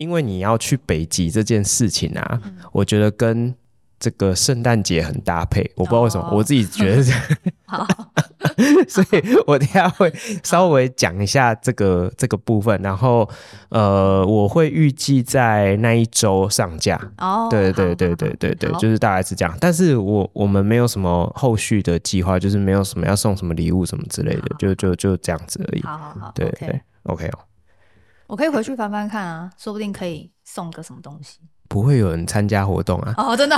因为你要去北极这件事情啊，嗯、我觉得跟这个圣诞节很搭配。我不知道为什么，哦、我自己觉得这样。好，所以我等下会稍微讲一下这个好这个部分，然后呃，我会预计在那一周上架。哦，对对对对对对，就是大概是这样。但是我我们没有什么后续的计划，就是没有什么要送什么礼物什么之类的，就就就这样子而已。好好好，对对，OK 哦。我可以回去翻翻看啊，说不定可以送个什么东西。不会有人参加活动啊？哦，真的？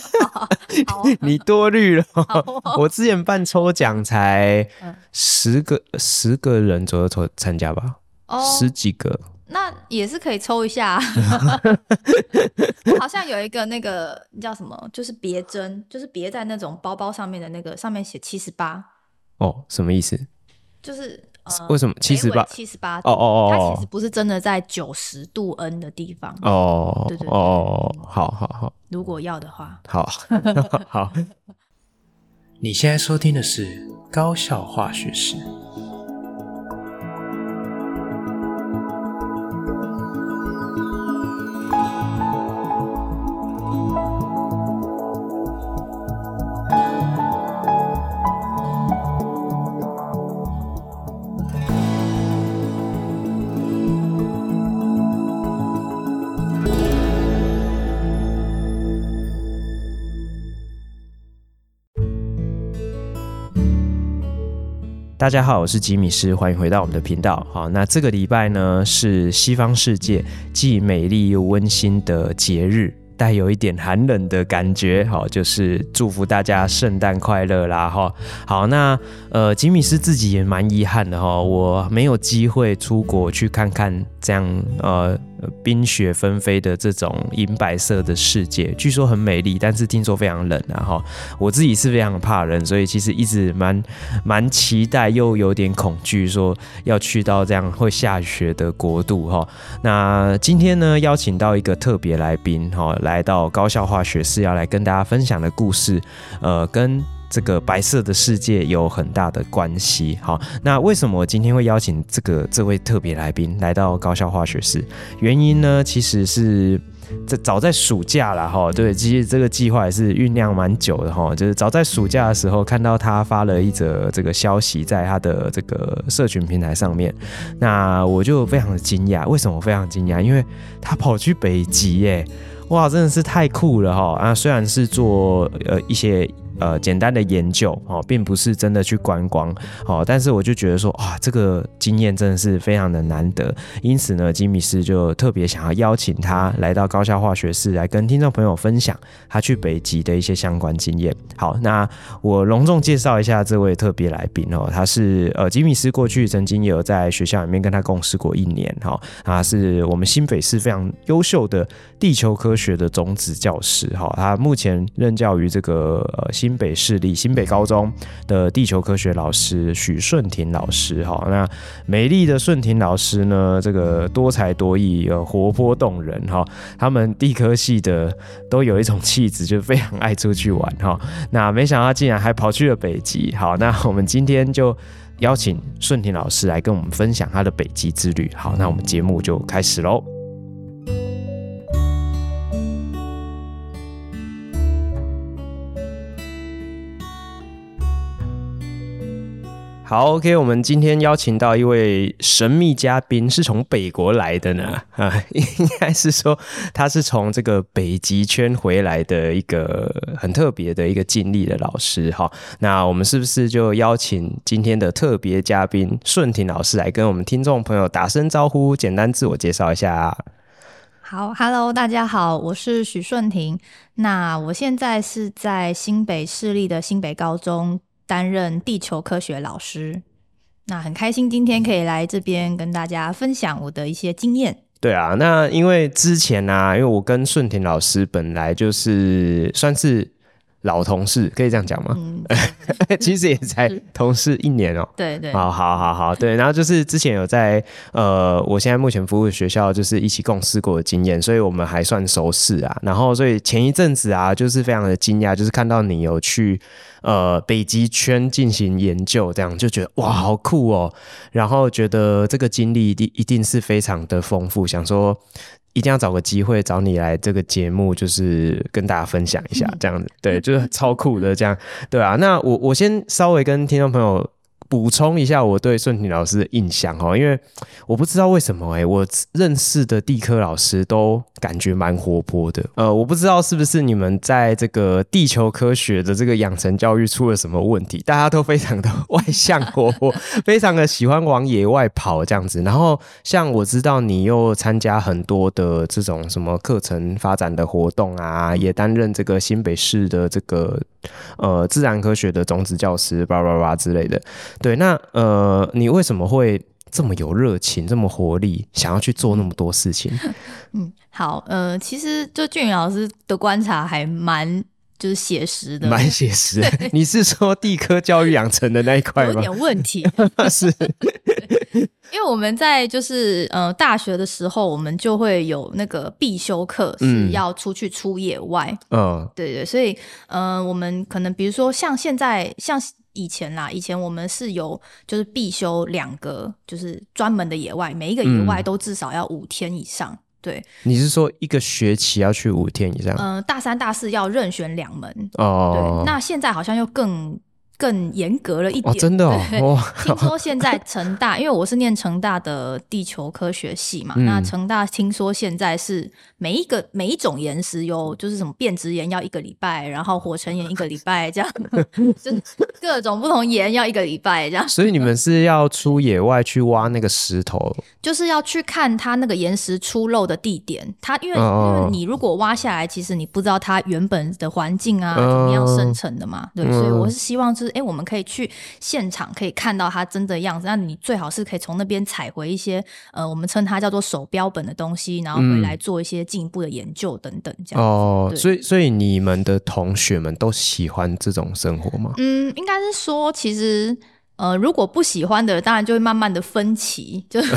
你多虑了。我之前办抽奖才十个十个人左右抽参加吧，十几个。那也是可以抽一下。好像有一个那个叫什么，就是别针，就是别在那种包包上面的那个，上面写七十八。哦，什么意思？就是。为什么七十八？七十八哦哦哦，它其实不是真的在九十度 N 的地方哦。对对哦，好好好。如果要的话，好 好。你现在收听的是高效化学式。大家好，我是吉米斯，欢迎回到我们的频道。好，那这个礼拜呢，是西方世界既美丽又温馨的节日。带有一点寒冷的感觉，好，就是祝福大家圣诞快乐啦，哈，好，那呃，吉米斯自己也蛮遗憾的哈，我没有机会出国去看看这样呃冰雪纷飞的这种银白色的世界，据说很美丽，但是听说非常冷啊，哈，我自己是非常怕冷，所以其实一直蛮蛮期待又有点恐惧，说要去到这样会下雪的国度哈。那今天呢，邀请到一个特别来宾哈来。到高校化学室要来跟大家分享的故事，呃，跟这个白色的世界有很大的关系。好，那为什么我今天会邀请这个这位特别来宾来到高校化学室？原因呢，其实是在早在暑假了哈。对，其实这个计划也是酝酿蛮久的哈。就是早在暑假的时候，看到他发了一则这个消息在他的这个社群平台上面，那我就非常的惊讶。为什么非常惊讶？因为他跑去北极耶。哇，真的是太酷了哈！啊，虽然是做呃一些。呃，简单的研究哦，并不是真的去观光哦，但是我就觉得说，哇，这个经验真的是非常的难得，因此呢，吉米斯就特别想要邀请他来到高校化学室，来跟听众朋友分享他去北极的一些相关经验。好，那我隆重介绍一下这位特别来宾哦，他是呃，吉米斯过去曾经有在学校里面跟他共事过一年哈，他是我们新北市非常优秀的地球科学的种子教师哈，他目前任教于这个呃新。新北市立新北高中的地球科学老师许顺庭老师，哈，那美丽的顺庭老师呢，这个多才多艺，呃，活泼动人，哈，他们地科系的都有一种气质，就非常爱出去玩，哈。那没想到竟然还跑去了北极，好，那我们今天就邀请顺庭老师来跟我们分享他的北极之旅，好，那我们节目就开始喽。好，OK，我们今天邀请到一位神秘嘉宾，是从北国来的呢，啊，应该是说他是从这个北极圈回来的一个很特别的一个经历的老师，哈，那我们是不是就邀请今天的特别嘉宾顺庭老师来跟我们听众朋友打声招呼，简单自我介绍一下？好，Hello，大家好，我是许顺庭，那我现在是在新北市立的新北高中。担任地球科学老师，那很开心今天可以来这边跟大家分享我的一些经验。对啊，那因为之前呢、啊，因为我跟顺田老师本来就是算是老同事，可以这样讲吗？嗯，其实也才同事一年哦、喔。对对，好好好好，对。然后就是之前有在呃，我现在目前服务的学校就是一起共事过的经验，所以我们还算熟识啊。然后所以前一阵子啊，就是非常的惊讶，就是看到你有去呃北极圈进行研究，这样就觉得哇，好酷哦、喔。然后觉得这个经历一定一定是非常的丰富，想说。一定要找个机会找你来这个节目，就是跟大家分享一下这样子，对，就是超酷的这样，对啊。那我我先稍微跟听众朋友。补充一下我对顺婷老师的印象哦，因为我不知道为什么哎，我认识的地科老师都感觉蛮活泼的。呃，我不知道是不是你们在这个地球科学的这个养成教育出了什么问题，大家都非常的 外向活泼，非常的喜欢往野外跑这样子。然后像我知道你又参加很多的这种什么课程发展的活动啊，也担任这个新北市的这个呃自然科学的种子教师，叭叭叭之类的。对，那呃，你为什么会这么有热情、这么活力，想要去做那么多事情？嗯，好，呃，其实就俊宇老师的观察还蛮就是写实的，蛮写实的。你是说地科教育养成的那一块吗？有点问题，是，因为我们在就是呃大学的时候，我们就会有那个必修课是要出去出野外，嗯，对对，所以呃，我们可能比如说像现在像。以前啦，以前我们是有就是必修两个，就是专门的野外，每一个野外都至少要五天以上。嗯、对，你是说一个学期要去五天以上？嗯、呃，大三、大四要任选两门。哦，对，那现在好像又更。更严格了一点，哦、真的哦。听说现在成大，因为我是念成大的地球科学系嘛，嗯、那成大听说现在是每一个每一种岩石有就是什么变质岩要一个礼拜，然后火成岩一个礼拜这样，就是各种不同岩要一个礼拜这样。所以你们是要出野外去挖那个石头，就是要去看它那个岩石出露的地点。它因为因为你如果挖下来，其实你不知道它原本的环境啊怎么样生成的嘛，对，所以我是希望就是。哎，我们可以去现场，可以看到它真的样子。那你最好是可以从那边采回一些，呃，我们称它叫做手标本的东西，然后回来做一些进一步的研究等等，这样子。哦，所以所以你们的同学们都喜欢这种生活吗？嗯，应该是说，其实。呃，如果不喜欢的，当然就会慢慢的分歧，就 是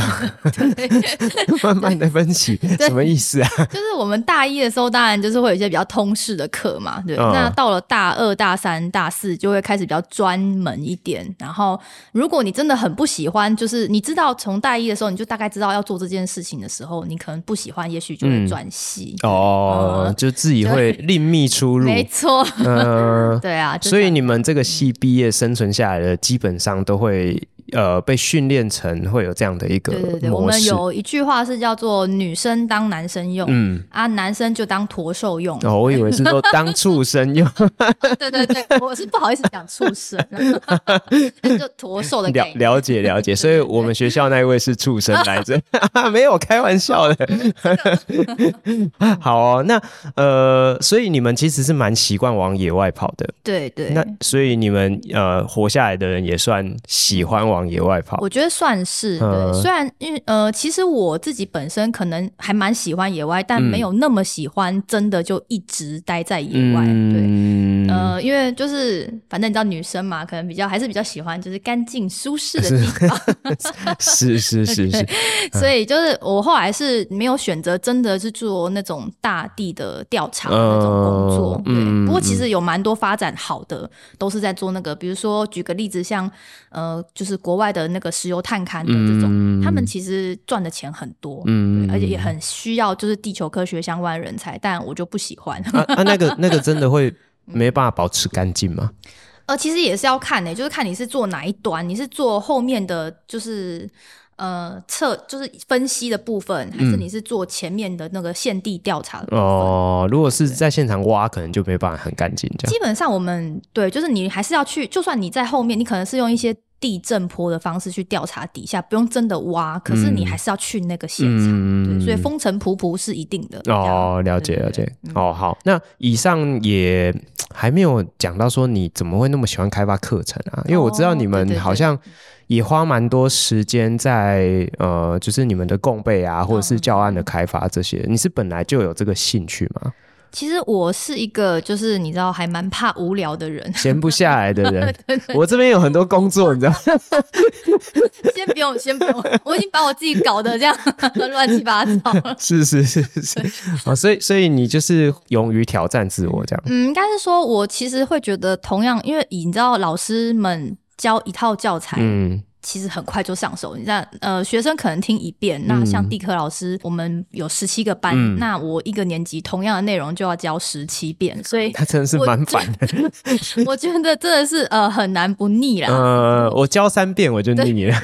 慢慢的分歧，什么意思啊？就是我们大一的时候，当然就是会有一些比较通识的课嘛，对。哦、那到了大二、大三、大四，就会开始比较专门一点。然后，如果你真的很不喜欢，就是你知道从大一的时候，你就大概知道要做这件事情的时候，你可能不喜欢，也许就会转系。嗯、哦，嗯、就自己会另觅出路。没错。嗯，对啊。所以你们这个系毕业生存下来的，基本上。都会呃被训练成会有这样的一个模式。对对对，我们有一句话是叫做“女生当男生用”，嗯啊，男生就当驼兽用。哦，我以为是说 当畜生用。对对对，我是不好意思讲畜生，就驼兽的了了解了解。所以我们学校那一位是畜生来着，没有开玩笑的。好哦，那呃，所以你们其实是蛮习惯往野外跑的。对对。那所以你们呃活下来的人也算。喜欢往野外跑，我觉得算是对。嗯、虽然因为呃，其实我自己本身可能还蛮喜欢野外，但没有那么喜欢真的就一直待在野外。嗯、对，呃，因为就是反正你知道女生嘛，可能比较还是比较喜欢就是干净舒适的地方。是是是是，所以就是我后来是没有选择真的是做那种大地的调查的那种工作。嗯、对，不过其实有蛮多发展好的，都是在做那个，比如说举个例子，像。呃，就是国外的那个石油探勘的这种，嗯、他们其实赚的钱很多，嗯，而且也很需要就是地球科学相关的人才，但我就不喜欢。啊，啊那个 那个真的会没办法保持干净吗？呃，其实也是要看呢、欸，就是看你是做哪一端，你是做后面的就是。呃，测就是分析的部分，还是你是做前面的那个现地调查的部分？哦，如果是在现场挖，可能就没办法很干净这样。基本上我们对，就是你还是要去，就算你在后面，你可能是用一些地震波的方式去调查底下，不用真的挖，可是你还是要去那个现场。嗯、对，所以风尘仆仆是一定的。哦，了解了解。哦，好，那以上也还没有讲到说你怎么会那么喜欢开发课程啊？因为我知道你们好像。也花蛮多时间在呃，就是你们的共备啊，或者是教案的开发这些。嗯、你是本来就有这个兴趣吗？其实我是一个，就是你知道，还蛮怕无聊的人，闲不下来的人。对对对，我这边有很多工作，你知道。先不用，先不用，我已经把我自己搞得这样 乱七八糟了。是是是是，啊，所以所以你就是勇于挑战自我这样。嗯，应该是说，我其实会觉得，同样，因为你知道，老师们教一套教材，嗯。其实很快就上手，你像呃，学生可能听一遍，那像地科老师，我们有十七个班，嗯，那我一个年级同样的内容就要教十七遍，所以 他真的是蛮烦的。我觉得真的是呃很难不腻啦。呃，我教三遍我就腻了。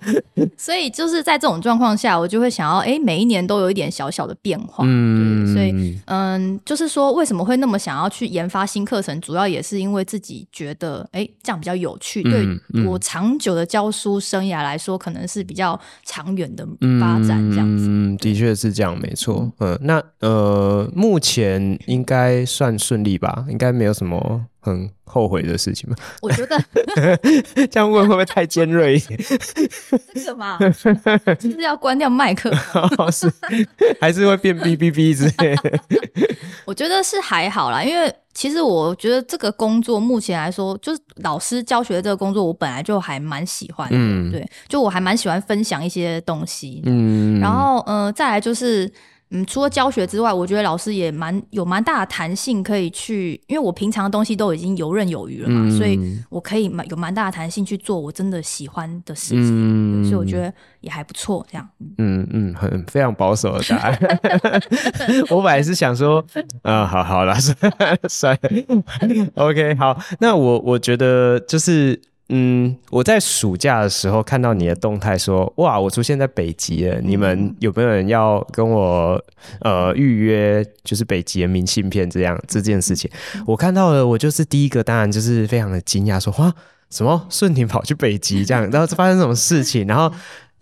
所以就是在这种状况下，我就会想要哎，每一年都有一点小小的变化。嗯，所以嗯，就是说为什么会那么想要去研发新课程，主要也是因为自己觉得哎这样比较有趣，对我长久的教书。生涯来说，可能是比较长远的发展，这样子。嗯，的确是这样，没错。嗯，那呃，目前应该算顺利吧？应该没有什么很后悔的事情吗？我觉得 这样问会不会太尖锐一点？这个嘛，就是要关掉麦克风，是还是会变哔哔哔之类的？我觉得是还好啦，因为。其实我觉得这个工作目前来说，就是老师教学的这个工作，我本来就还蛮喜欢的。嗯，对，就我还蛮喜欢分享一些东西。嗯，然后呃，再来就是。嗯，除了教学之外，我觉得老师也蛮有蛮大的弹性，可以去，因为我平常的东西都已经游刃有余了嘛，嗯、所以我可以蛮有蛮大的弹性去做我真的喜欢的事情，嗯、所以我觉得也还不错。这样，嗯嗯，很非常保守的答案。我本来是想说，啊、呃，好好 了，算了，OK，好，那我我觉得就是。嗯，我在暑假的时候看到你的动态，说哇，我出现在北极了，你们有没有人要跟我呃预约，就是北极的明信片这样这件事情？我看到了，我就是第一个，当然就是非常的惊讶，说哇，什么顺廷跑去北极这样，然后发生什么事情，然后。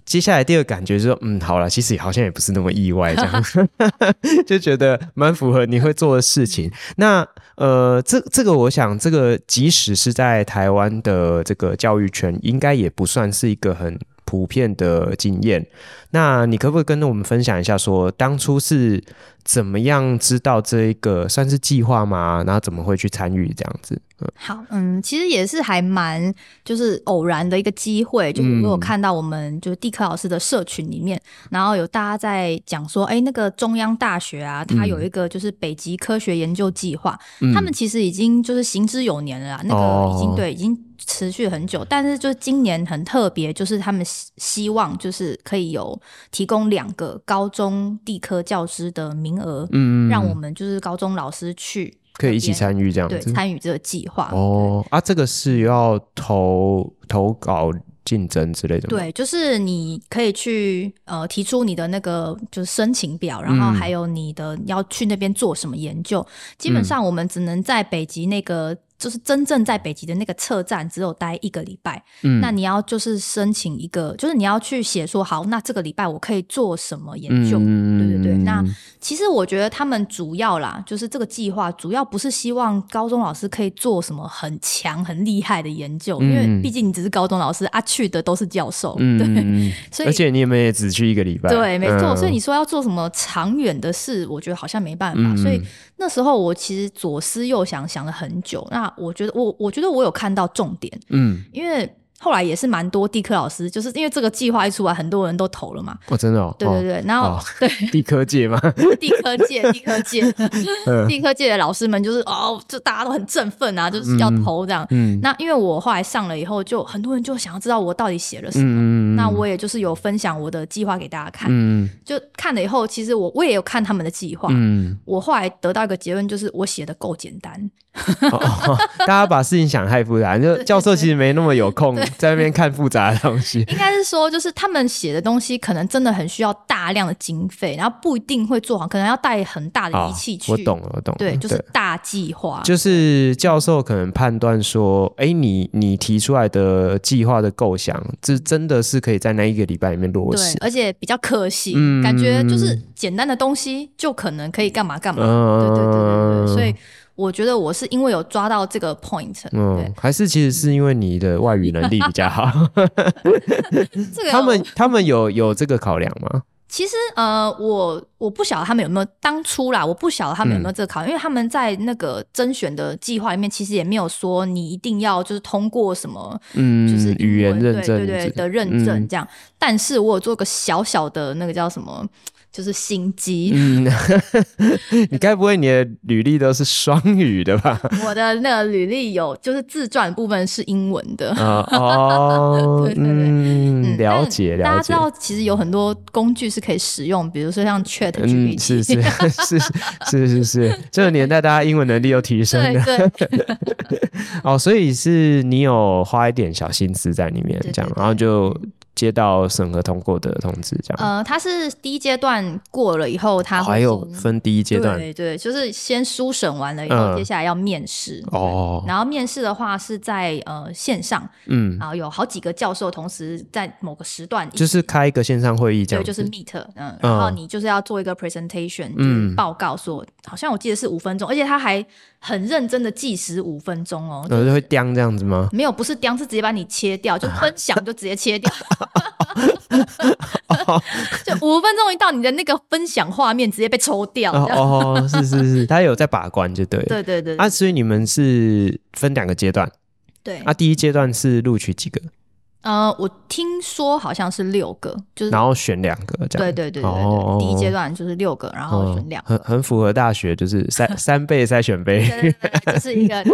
接下来第二个感觉就是说，嗯，好了，其实好像也不是那么意外，这样 就觉得蛮符合你会做的事情。那呃，这这个我想，这个即使是在台湾的这个教育圈，应该也不算是一个很普遍的经验。那你可不可以跟我们分享一下说，说当初是怎么样知道这一个算是计划吗？然后怎么会去参与这样子？嗯，好，嗯，其实也是还蛮就是偶然的一个机会，就是我有看到我们就是地科老师的社群里面，嗯、然后有大家在讲说，哎、欸，那个中央大学啊，它有一个就是北极科学研究计划，嗯、他们其实已经就是行之有年了啦，那个已经、哦、对已经持续很久，但是就是今年很特别，就是他们希望就是可以有。提供两个高中地科教师的名额，嗯，让我们就是高中老师去可以一起参与这样子，对，参与这个计划。哦啊，这个是要投投稿竞争之类的？对，就是你可以去呃提出你的那个就是申请表，然后还有你的要去那边做什么研究。嗯，基本上我们只能在北极那个。就是真正在北极的那个测站，只有待一个礼拜。嗯，那你要就是申请一个，就是你要去写说，好，那这个礼拜我可以做什么研究？嗯，对对对。那其实我觉得他们主要啦，就是这个计划主要不是希望高中老师可以做什么很强很厉害的研究，嗯，因为毕竟你只是高中老师啊，去的都是教授。嗯，对。所以而且你们也只去一个礼拜。对，没错。嗯，所以你说要做什么长远的事，我觉得好像没办法。嗯，所以那时候我其实左思右想，想了很久。那我觉得我我觉得我有看到重点，嗯，因为。后来也是蛮多地科老师，就是因为这个计划一出来，很多人都投了嘛。哦，真的哦。对对对，然后对地科界嘛，地科界，地科界，地科界的老师们就是哦，就大家都很振奋啊，就是要投这样。嗯。那因为我后来上了以后，就很多人就想要知道我到底写了什么。嗯。那我也就是有分享我的计划给大家看。嗯。就看了以后，其实我我也有看他们的计划。嗯。我后来得到一个结论，就是我写的够简单。大家把事情想太复杂，就教授其实没那么有空。在那边看复杂的东西，应该是说，就是他们写的东西可能真的很需要大量的经费，然后不一定会做好，可能要带很大的仪器去。我懂了，我懂了。对，就是大计划。就是教授可能判断说，哎，你你提出来的计划的构想，这真的是可以在那一个礼拜里面落实，而且比较可行，嗯，感觉就是简单的东西就可能可以干嘛干嘛。嗯，对对对对对，所以。我觉得我是因为有抓到这个 point，嗯，还是其实是因为你的外语能力比较好。这个他们他们有有这个考量吗？其实呃，我我不晓得他们有没有当初啦，我不晓得他们有没有这个考量，嗯、因为他们在那个甄选的计划里面，其实也没有说你一定要就是通过什么，嗯，就是语言认证，对对对的认证这样。嗯、但是我有做个小小的那个叫什么？就是心机，嗯，你该不会你的履历都是双语的吧？我的那个履历有，就是自传部分是英文的。哦，哦 对对对，嗯，了解了解。大家知道，其实有很多工具是可以使用，比如说像 ChatGPT，是是是是是是，这个年代大家英文能力又提升了。对对。哦，所以是你有花一点小心思在里面，这样，然后就。接到审核通过的通知，这样。呃，他是第一阶段过了以后，他还有分第一阶段，对对，就是先书审完了以后，嗯、接下来要面试。哦。然后面试的话是在呃线上，嗯，然后有好几个教授同时在某个时段，就是开一个线上会议这样。对，就是 Meet，嗯，然后你就是要做一个 presentation，嗯，报告说，好像我记得是五分钟，而且他还很认真的计时五分钟哦。就是、呃、会刁这样子吗？没有，不是刁，是直接把你切掉，就分享 就直接切掉。就五分钟一到，你的那个分享画面直接被抽掉。哦，是是是，他有在把关，就对。对对对。啊，所以你们是分两个阶段。对。啊，第一阶段是录取几个？呃，我听说好像是六个，就是然后选两个这样。对对对对对，哦、第一阶段就是六个，然后选两个，很很符合大学，就是三三倍筛选杯，对对对，就是一个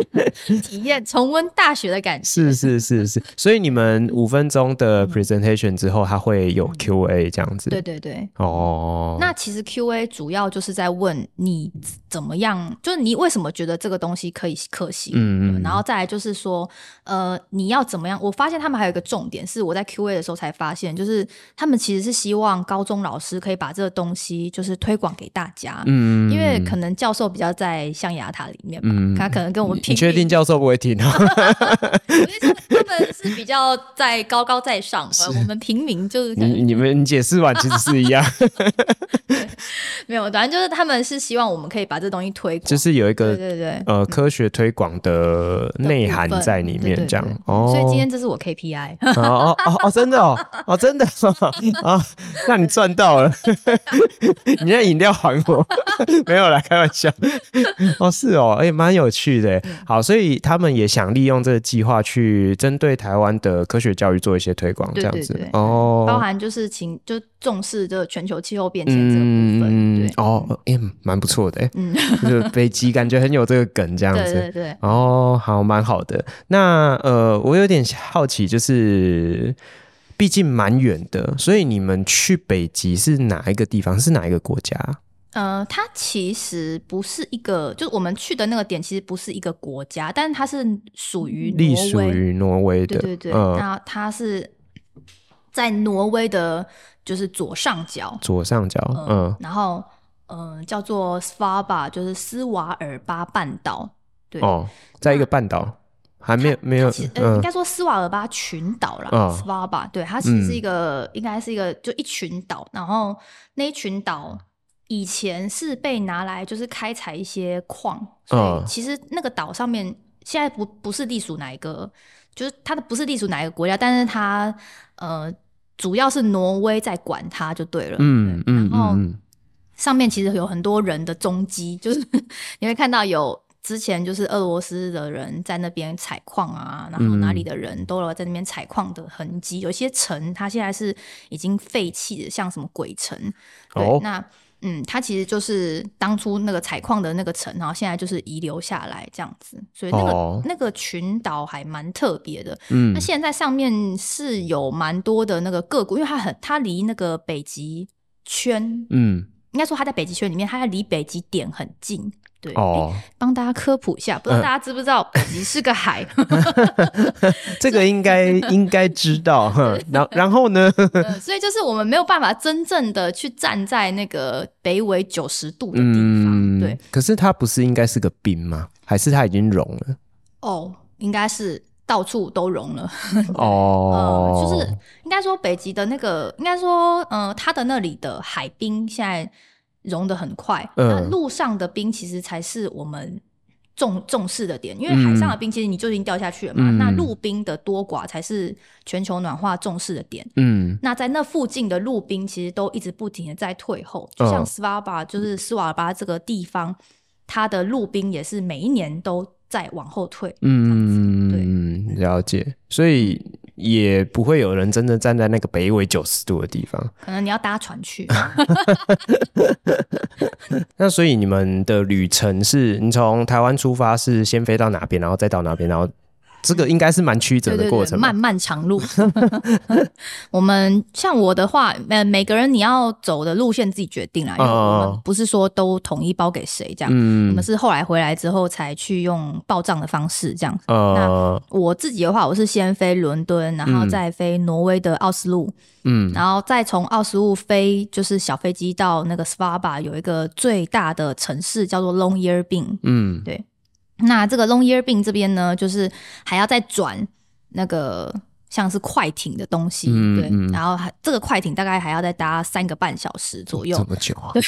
体验重温大学的感觉。是是是是，所以你们五分钟的 presentation 之后，它会有 Q&A 这样子。对对对。哦。那其实 Q&A 主要就是在问你怎么样，就是你为什么觉得这个东西可以可行？嗯嗯。然后再来就是说，呃，你要怎么样？我发现他们还有一个重。重点是我在 Q&A 的时候才发现，就是他们其实是希望高中老师可以把这个东西就是推广给大家，嗯，因为可能教授比较在象牙塔里面嘛，嗯、他可能跟我们拼。你确定教授不会听啊？他们是比较在高高在上，是我们平民就是你你们解释完其实是一样，没有，反正就是他们是希望我们可以把这东西推广，就是有一个对对对呃科学推广的内涵在里面，这样哦。所以今天这是我 KPI。哦哦哦哦，真的哦 哦，真的。啊，那你赚到了，你那饮料还我，没有啦，开玩笑。哦，是哦，哎，蛮有趣的。好，所以他们也想利用这个计划去针对台湾的科学教育做一些推广，这样子。哦，包含就是请就重视这全球气候变迁这个部分，对。哦，哎，蛮不错的，嗯，就是北极感觉很有这个梗这样子，对对。哦，好，蛮好的。那呃，我有点好奇，就是。是，毕竟蛮远的，所以你们去北极是哪一个地方？是哪一个国家？呃，它其实不是一个，就是我们去的那个点，其实不是一个国家，但是它是属于隶属于挪威的，对对那它是在挪威的，就是左上角，左上角，嗯，嗯然后呃，叫做 Svalbard，就是斯瓦尔巴半岛，对，哦，在一个半岛。还没有没有，呃，应该说斯瓦尔巴群岛啦，斯瓦尔巴，对，它其实是一个，嗯、应该是一个就一群岛，然后那一群岛以前是被拿来就是开采一些矿，所以其实那个岛上面现在不不是隶属哪一个，就是它的不是隶属哪一个国家，但是它呃主要是挪威在管它就对了，嗯嗯，然后上面其实有很多人的踪迹，就是 你会看到有。之前就是俄罗斯的人在那边采矿啊，然后哪里的人都有在那边采矿的痕迹。嗯、有些城它现在是已经废弃的，像什么鬼城。对，哦、那嗯，它其实就是当初那个采矿的那个城，然后现在就是遗留下来这样子。所以那个、哦、那个群岛还蛮特别的。嗯，那现在上面是有蛮多的那个各国，因为它很它离那个北极圈，嗯，应该说它在北极圈里面，它离北极点很近。对哦，帮大家科普一下，不知道大家知不知道北极是个海？这个应该应该知道。然然后呢？所以就是我们没有办法真正的去站在那个北纬九十度的地方。对，可是它不是应该是个冰吗？还是它已经融了？哦，应该是到处都融了。哦，就是应该说北极的那个，应该说，嗯，它的那里的海冰现在。融得很快，那路上的冰其实才是我们重重视的点，因为海上的冰其实你就已经掉下去了嘛，嗯、那陆冰的多寡才是全球暖化重视的点。嗯，那在那附近的陆冰其实都一直不停的在退后，就像斯瓦巴，就是斯瓦巴这个地方，它的陆冰也是每一年都在往后退。嗯，对，了解，所以。也不会有人真的站在那个北纬九十度的地方，可能你要搭船去。那所以你们的旅程是，你从台湾出发是先飞到哪边，然后再到哪边，然后。这个应该是蛮曲折的过程，漫漫长路。我们像我的话，每每个人你要走的路线自己决定啦，因为我们不是说都统一包给谁这样。嗯，我们是后来回来之后才去用报账的方式这样。嗯，那我自己的话，我是先飞伦敦，然后再飞挪威的奥斯陆，嗯，然后再从奥斯陆飞就是小飞机到那个 Svalbard 有一个最大的城市叫做 Longyearbyen。嗯，对。那这个 Longyearbyen 这边呢，就是还要再转那个像是快艇的东西，嗯、对，然后还这个快艇大概还要再搭三个半小时左右，这么久啊？对，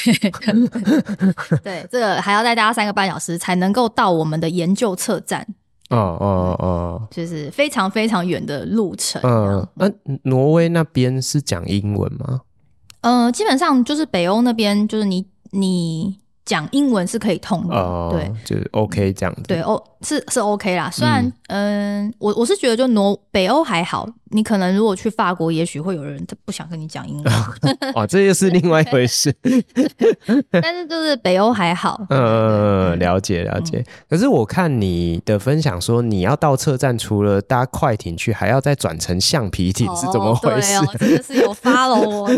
对，这个还要再搭三个半小时才能够到我们的研究测站。哦哦哦，就是非常非常远的路程。嗯，那、啊、挪威那边是讲英文吗？嗯、呃，基本上就是北欧那边，就是你你。讲英文是可以通的，哦、对，就是 OK 这样子。对，哦，是是 OK 啦。虽然，嗯，呃、我我是觉得就挪北欧还好。你可能如果去法国，也许会有人他不想跟你讲英文。哦，这又是另外一回事。但是就是北欧还好。嗯，了解了解。可是我看你的分享说，你要到车站，除了搭快艇去，还要再转成橡皮艇，是怎么回事？哦，真的是有 follow 我。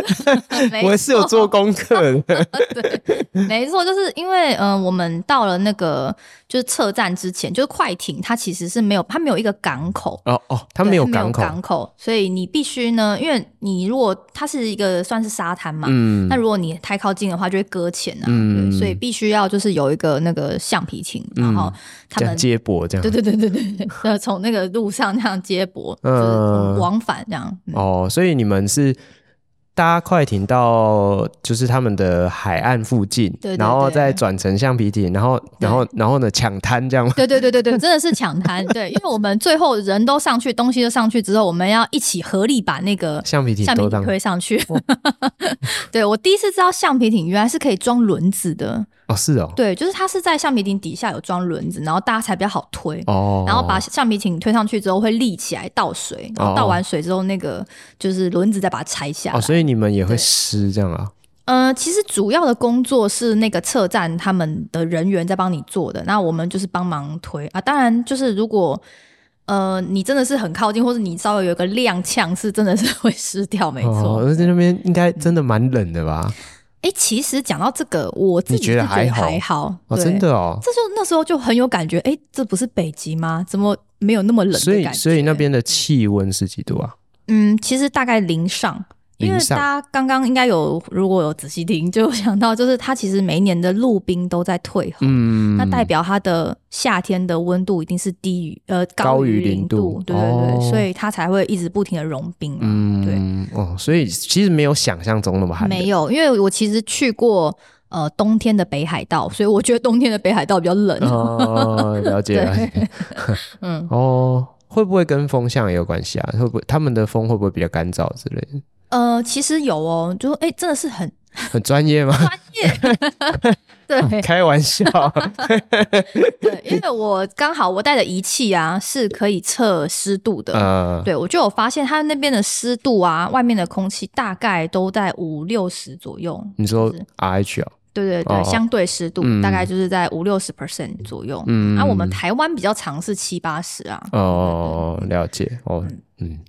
我是有做功课的。对，没错，就是因为嗯，我们到了那个就是车站之前，就是快艇，它其实是没有，它没有一个港口。哦哦，它没有港口。港口。所以你必须呢，因为你如果它是一个算是沙滩嘛，嗯，那如果你太靠近的话，就会搁浅啊，嗯，对，所以必须要就是有一个那个橡皮艇，嗯、然后他们接驳这样，对对对对对，呃，从那个路上这样接驳，嗯，往返这样。嗯、哦，所以你们是。搭快艇到就是他们的海岸附近，对对对，然后再转成橡皮艇，然后然后然后呢抢滩这样。对对对对对，真的是抢滩。对，因为我们最后人都上去，东西都上去之后，我们要一起合力把那个橡皮艇橡皮艇推上去。哦、对，我第一次知道橡皮艇原来是可以装轮子的。哦，是哦，对，就是它是在橡皮艇底下有装轮子，然后大家才比较好推。哦，然后把橡皮艇推上去之后会立起来倒水，然后倒完水之后那个就是轮子再把它拆下来。哦，所以你们也会湿这样啊？呃，其实主要的工作是那个测站他们的人员在帮你做的，那我们就是帮忙推啊。当然，就是如果呃你真的是很靠近，或者你稍微有个踉跄，是真的是 会湿掉，没错。哦，而且那边应该真的蛮冷的吧？哎、欸，其实讲到这个，我自己觉得还好，还好哦，真的哦，这就那时候就很有感觉。哎、欸，这不是北极吗？怎么没有那么冷？所以，所以那边的气温是几度啊？嗯，其实大概零上。因为大家刚刚应该有，如果有仔细听，就想到就是它其实每一年的陆冰都在退后，嗯，那代表它的夏天的温度一定是低于呃高于零度，对对对，哦、所以它才会一直不停的融冰嘛，嗯，对哦，所以其实没有想象中那么寒，没有，因为我其实去过呃冬天的北海道，所以我觉得冬天的北海道比较冷。哦，了解，了解，嗯，哦，会不会跟风向也有关系啊？会不会他们的风会不会比较干燥之类的？呃，其实有哦，就说哎，真的是很很专业吗？专业，对，开玩笑。对，因为我刚好我带的仪器啊是可以测湿度的，呃、对我就有发现它那边的湿度啊，外面的空气大概都在五六十左右。你说 RH 啊？对对对，哦、相对湿度大概就是在五六十 percent 左右。嗯，而、啊、我们台湾比较常是七八十啊。哦，对了解。哦，嗯。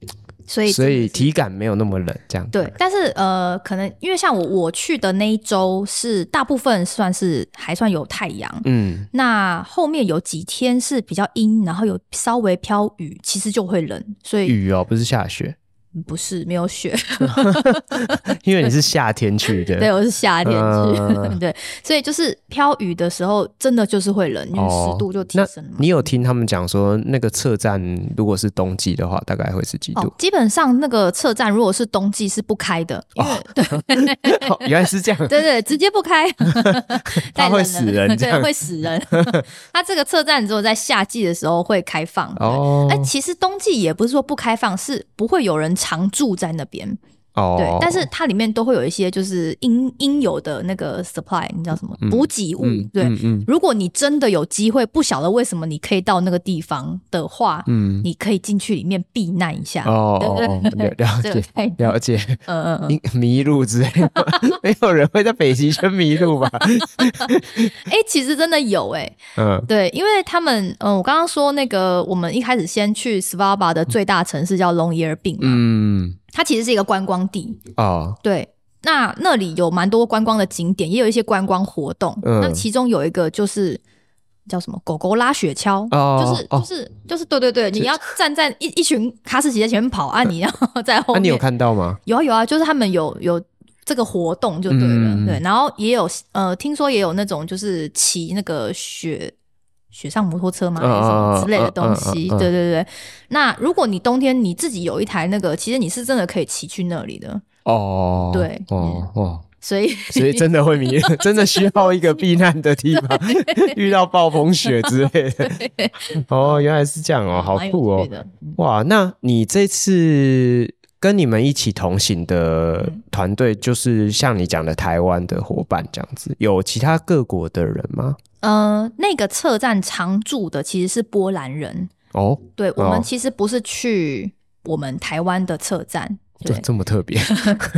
所以，所以体感没有那么冷，这样对。但是呃，可能因为像我我去的那一周是大部分算是还算有太阳，嗯，那后面有几天是比较阴，然后有稍微飘雨，其实就会冷。所以雨哦，不是下雪。不是没有雪，因为你是夏天去的。对，我是夏天去，呃、对，所以就是飘雨的时候，真的就是会冷，因为湿度就提升了。你有听他们讲说，那个车站如果是冬季的话，大概会是几度？哦、基本上那个车站如果是冬季是不开的，因为、哦、对、哦，原来是这样，对，对对，直接不开，它会死人，对，会死人。它这个车站只有在夏季的时候会开放。哦，哎，其实冬季也不是说不开放，是不会有人。常住在那边。哦，对，但是它里面都会有一些就是应应有的那个 supply，你知道什么补给物？对，如果你真的有机会，不晓得为什么你可以到那个地方的话，嗯，你可以进去里面避难一下。哦，了解，了解，嗯嗯嗯，迷路之类的，没有人会在北极圈迷路吧？哎，其实真的有哎，嗯，对，因为他们，嗯，我刚刚说那个，我们一开始先去 Svalbard 的最大城市叫 Longyearbyen 嘛，嗯。它其实是一个观光地啊，对，那那里有蛮多观光的景点，也有一些观光活动。嗯，那其中有一个就是叫什么“狗狗拉雪橇”，就是就是就是对对对，你要站在一一群哈士奇在前面跑啊，你要在后面。那你有看到吗？有啊有啊，就是他们有有这个活动就对了，对，然后也有呃，听说也有那种就是骑那个雪。雪上摩托车吗？还是什么之类的东西？对对对。那如果你冬天你自己有一台那个，其实你是真的可以骑去那里的。哦，对，哦哦，所以所以真的会迷，真的需要一个避难的地方，遇到暴风雪之类的。哦，原来是这样哦，好酷哦。哇，那你这次跟你们一起同行的团队，就是像你讲的台湾的伙伴这样子，有其他各国的人吗？呃，那个车站常驻的其实是波兰人哦。对，哦、我们其实不是去我们台湾的车站，对，这么特别。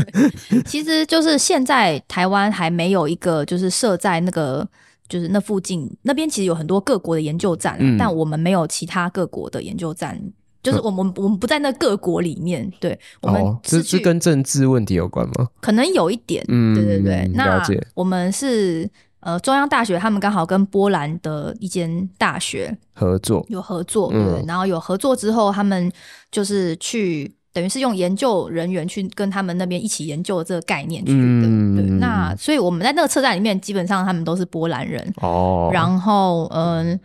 其实就是现在台湾还没有一个，就是设在那个，就是那附近那边，其实有很多各国的研究站，嗯、但我们没有其他各国的研究站，就是我们、嗯、我们不在那各国里面。对，我们这这、哦、跟政治问题有关吗？可能有一点，嗯，对对对。那我们是。呃，中央大学他们刚好跟波兰的一间大学合作，有合作，对，嗯、然后有合作之后，他们就是去，等于是用研究人员去跟他们那边一起研究这个概念去的，嗯、对。那所以我们在那个车站里面，基本上他们都是波兰人哦。然后，嗯、呃，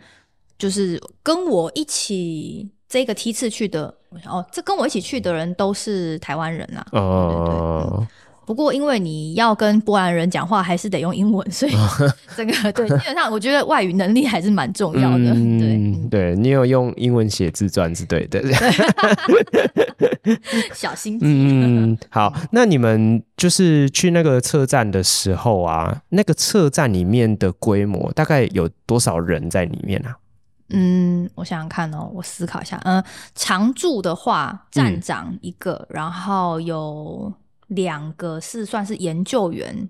就是跟我一起这个梯次去的，哦，这跟我一起去的人都是台湾人呐、啊，哦。对对对嗯不过，因为你要跟波兰人讲话，还是得用英文，所以 整个对，基本上我觉得外语能力还是蛮重要的。嗯、对，对你有用英文写自传是对的。小心机。嗯，好，那你们就是去那个车站的时候啊，那个车站里面的规模大概有多少人在里面啊？嗯，我想想看哦，我思考一下。嗯，常驻的话，站长一个，嗯、然后有。两个是算是研究员，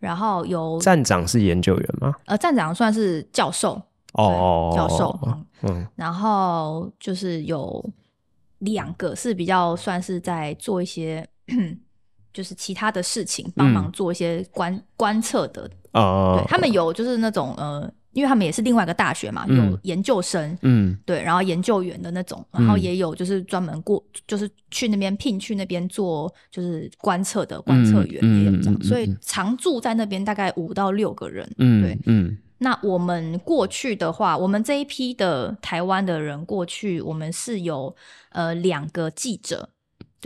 然后有站长是研究员吗？呃，站长算是教授哦，教授，嗯，然后就是有两个是比较算是在做一些，就是其他的事情，帮忙做一些观、嗯、观测的。哦，对，他们有就是那种呃。因为他们也是另外一个大学嘛，有研究生，嗯，对，然后研究员的那种，然后也有就是专门过，就是去那边聘去那边做就是观测的观测员也有这样，所以常住在那边大概五到六个人，嗯，对，嗯。那我们过去的话，我们这一批的台湾的人过去，我们是有呃两个记者。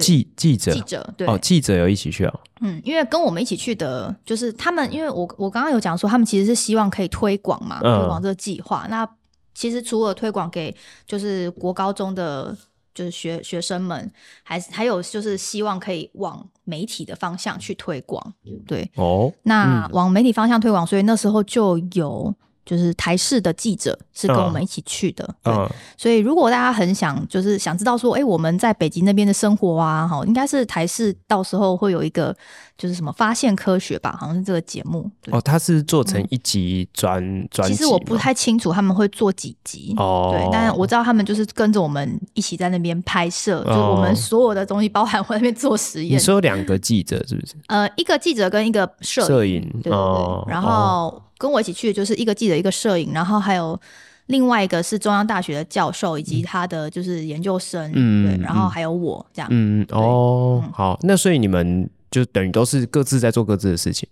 记记者记者对哦，记者有一起去哦。嗯，因为跟我们一起去的，就是他们，因为我我刚刚有讲说，他们其实是希望可以推广嘛，推广这个计划。嗯、那其实除了推广给就是国高中的，就是学学生们，还是还有就是希望可以往媒体的方向去推广。对哦，那往媒体方向推广，所以那时候就有。就是台视的记者是跟我们一起去的，嗯、对，所以如果大家很想，就是想知道说，哎、欸，我们在北极那边的生活啊，哈，应该是台视到时候会有一个，就是什么发现科学吧，好像是这个节目。哦，他是做成一集专专辑。其实我不太清楚他们会做几集，哦，对，但我知道他们就是跟着我们一起在那边拍摄，哦、就是我们所有的东西，包含我在那边做实验。你说两个记者是不是？呃，一个记者跟一个摄摄影，对对对，哦、然后。跟我一起去的就是一个记者，一个摄影，然后还有另外一个是中央大学的教授以及他的就是研究生，嗯，对，然后还有我这样，嗯哦，好，那所以你们就等于都是各自在做各自的事情。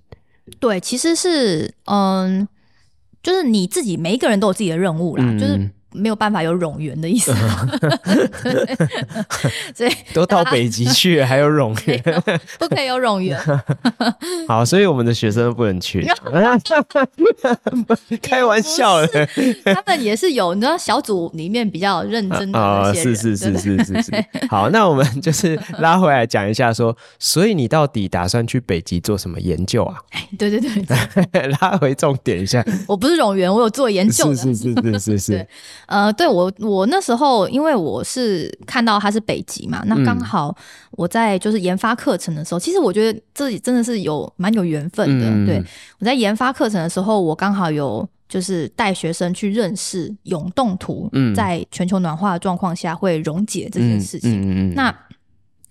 对，其实是嗯，就是你自己每一个人都有自己的任务啦，嗯、就是。没有办法有冗员的意思，所以都到北极去了，还有冗员，不可以有冗员。好，所以我们的学生都不能去。开玩笑的，他们也是有，你知道小组里面比较认真的那些人。是是是是是是。好，那我们就是拉回来讲一下，说，所以你到底打算去北极做什么研究啊？对对对，拉回重点一下。我不是冗员，我有做研究是是是是是。呃，对我，我那时候因为我是看到它是北极嘛，那刚好我在就是研发课程的时候，嗯、其实我觉得自己真的是有蛮有缘分的。嗯、对我在研发课程的时候，我刚好有就是带学生去认识永冻土，在全球暖化的状况下会溶解这件事情。嗯嗯嗯、那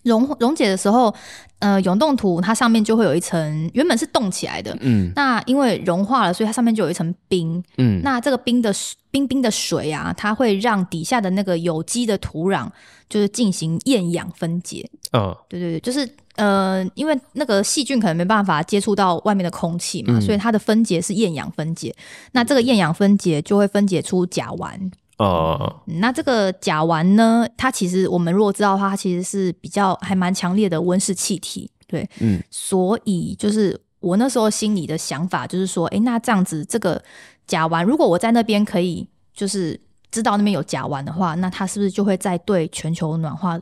溶溶解的时候，呃，永冻土它上面就会有一层，原本是冻起来的，嗯，那因为融化了，所以它上面就有一层冰，嗯，那这个冰的冰冰的水啊，它会让底下的那个有机的土壤就是进行厌氧分解，哦，对对对，就是呃，因为那个细菌可能没办法接触到外面的空气嘛，嗯，所以它的分解是厌氧分解，那这个厌氧分解就会分解出甲烷。哦、嗯，那这个甲烷呢？它其实我们如果知道的话，它其实是比较还蛮强烈的温室气体，对，嗯，所以就是我那时候心里的想法就是说，哎，那这样子这个甲烷，如果我在那边可以就是知道那边有甲烷的话，那它是不是就会在对全球暖化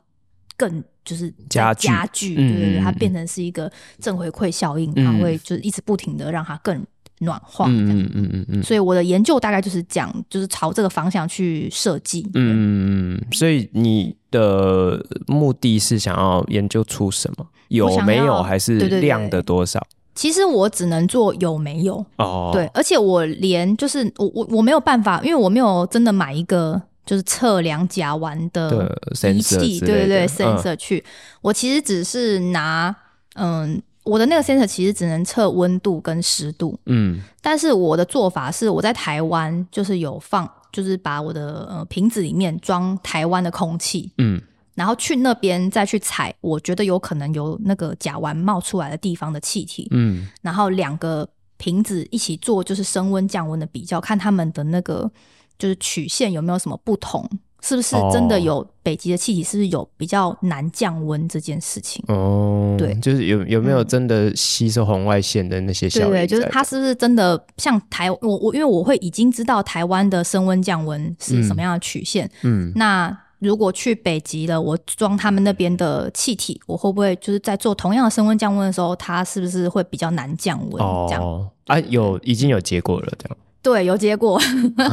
更就是加加剧？对对对，它变成是一个正回馈效应，它会就是一直不停的让它更。暖化，嗯嗯嗯嗯嗯，所以我的研究大概就是讲，就是朝这个方向去设计。嗯嗯嗯，所以你的目的是想要研究出什么？有没有还是量的多少？其实我只能做有没有哦。对，而且我连就是我我我没有办法，因为我没有真的买一个就是测量甲烷的仪器，对对对，sensor 去。嗯、我其实只是拿嗯。我的那个 sensor 其实只能测温度跟湿度，嗯，但是我的做法是我在台湾就是有放，就是把我的呃瓶子里面装台湾的空气，嗯，然后去那边再去采，我觉得有可能有那个甲烷冒出来的地方的气体，嗯，然后两个瓶子一起做就是升温降温的比较，看他们的那个就是曲线有没有什么不同。是不是真的有北极的气体？是不是有比较难降温这件事情？哦，对，就是有有没有真的吸收红外线的那些效应？对，就是它是不是真的像台我我因为我会已经知道台湾的升温降温是什么样的曲线。嗯，那如果去北极了，我装他们那边的气体，我会不会就是在做同样的升温降温的时候，它是不是会比较难降温？这样哦，啊，有已经有结果了，这样。对，有结果，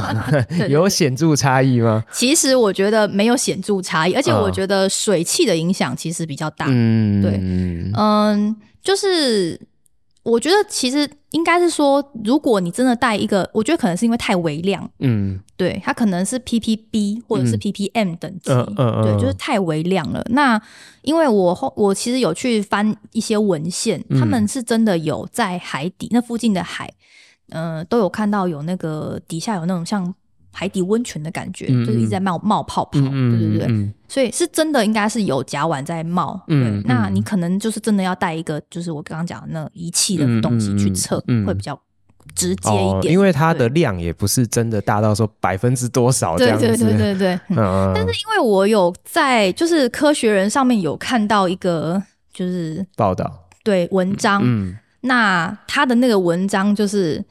有显著差异吗？其实我觉得没有显著差异，而且我觉得水汽的影响其实比较大。嗯，对，嗯，就是我觉得其实应该是说，如果你真的带一个，我觉得可能是因为太微量，嗯，对，它可能是 ppb 或者是 ppm 等级，嗯嗯，对，就是太微量了。那因为我后我其实有去翻一些文献，他们是真的有在海底那附近的海。呃，都有看到有那个底下有那种像海底温泉的感觉，嗯、就是一直在冒冒泡泡，嗯、对对对，嗯、所以是真的应该是有甲烷在冒。嗯，那你可能就是真的要带一个，就是我刚刚讲的那仪器的东西去测，会比较直接一点。哦、因为它的量也不是真的大到说百分之多少这样子。对对对对对。嗯、但是因为我有在就是科学人上面有看到一个就是报道，对文章，嗯，那他的那个文章就是。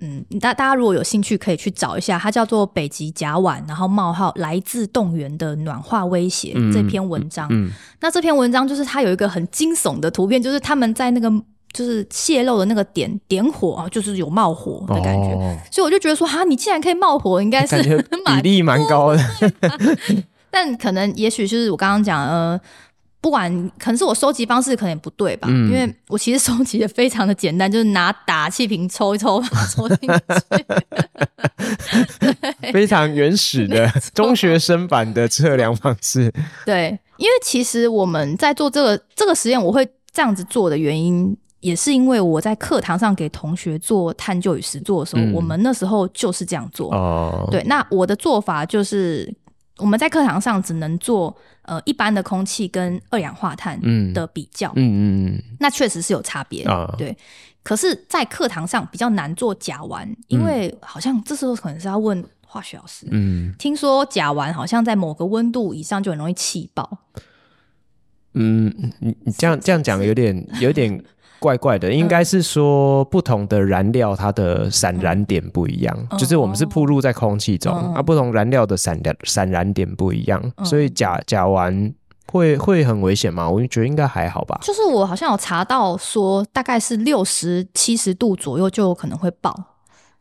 嗯，大大家如果有兴趣，可以去找一下，它叫做《北极甲烷》，然后冒号来自动源的暖化威胁、嗯、这篇文章。嗯，那这篇文章就是它有一个很惊悚的图片，就是他们在那个就是泄漏的那个点点火啊，就是有冒火的感觉。哦、所以我就觉得说，哈，你既然可以冒火，应该是比例蛮高的。但可能也许就是我刚刚讲呃。不管可能是我收集方式可能也不对吧，嗯、因为我其实收集的非常的简单，就是拿打气瓶抽一抽，把抽进去，非常原始的中学生版的测量方式。对，因为其实我们在做这个这个实验，我会这样子做的原因，也是因为我在课堂上给同学做探究与实作的时候，嗯、我们那时候就是这样做。哦，对，那我的做法就是我们在课堂上只能做呃一般的空气跟二氧化碳的比较。嗯嗯嗯，那确实是有差别。啊、对，可是，在课堂上比较难做甲烷，因为好像这时候可能是要问化学老师。嗯，听说甲烷好像在某个温度以上就很容易气爆。嗯，你你这样这样讲有点有点。怪怪的，应该是说不同的燃料它的闪燃点不一样，嗯、就是我们是铺露在空气中，嗯、啊，不同燃料的闪燃闪燃点不一样，嗯、所以甲甲烷会会很危险吗？我觉得应该还好吧。就是我好像有查到说，大概是六十七十度左右就有可能会爆。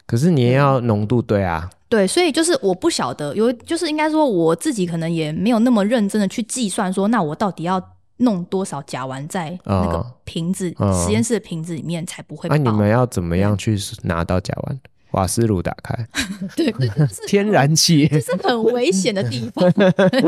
可是你也要浓度对啊。对，所以就是我不晓得，有就是应该说我自己可能也没有那么认真的去计算说，那我到底要。弄多少甲烷在那个瓶子、哦、实验室的瓶子里面才不会爆？那、啊、你们要怎么样去拿到甲烷？瓦斯炉打开，对，就是天然气，这是很危险的地方。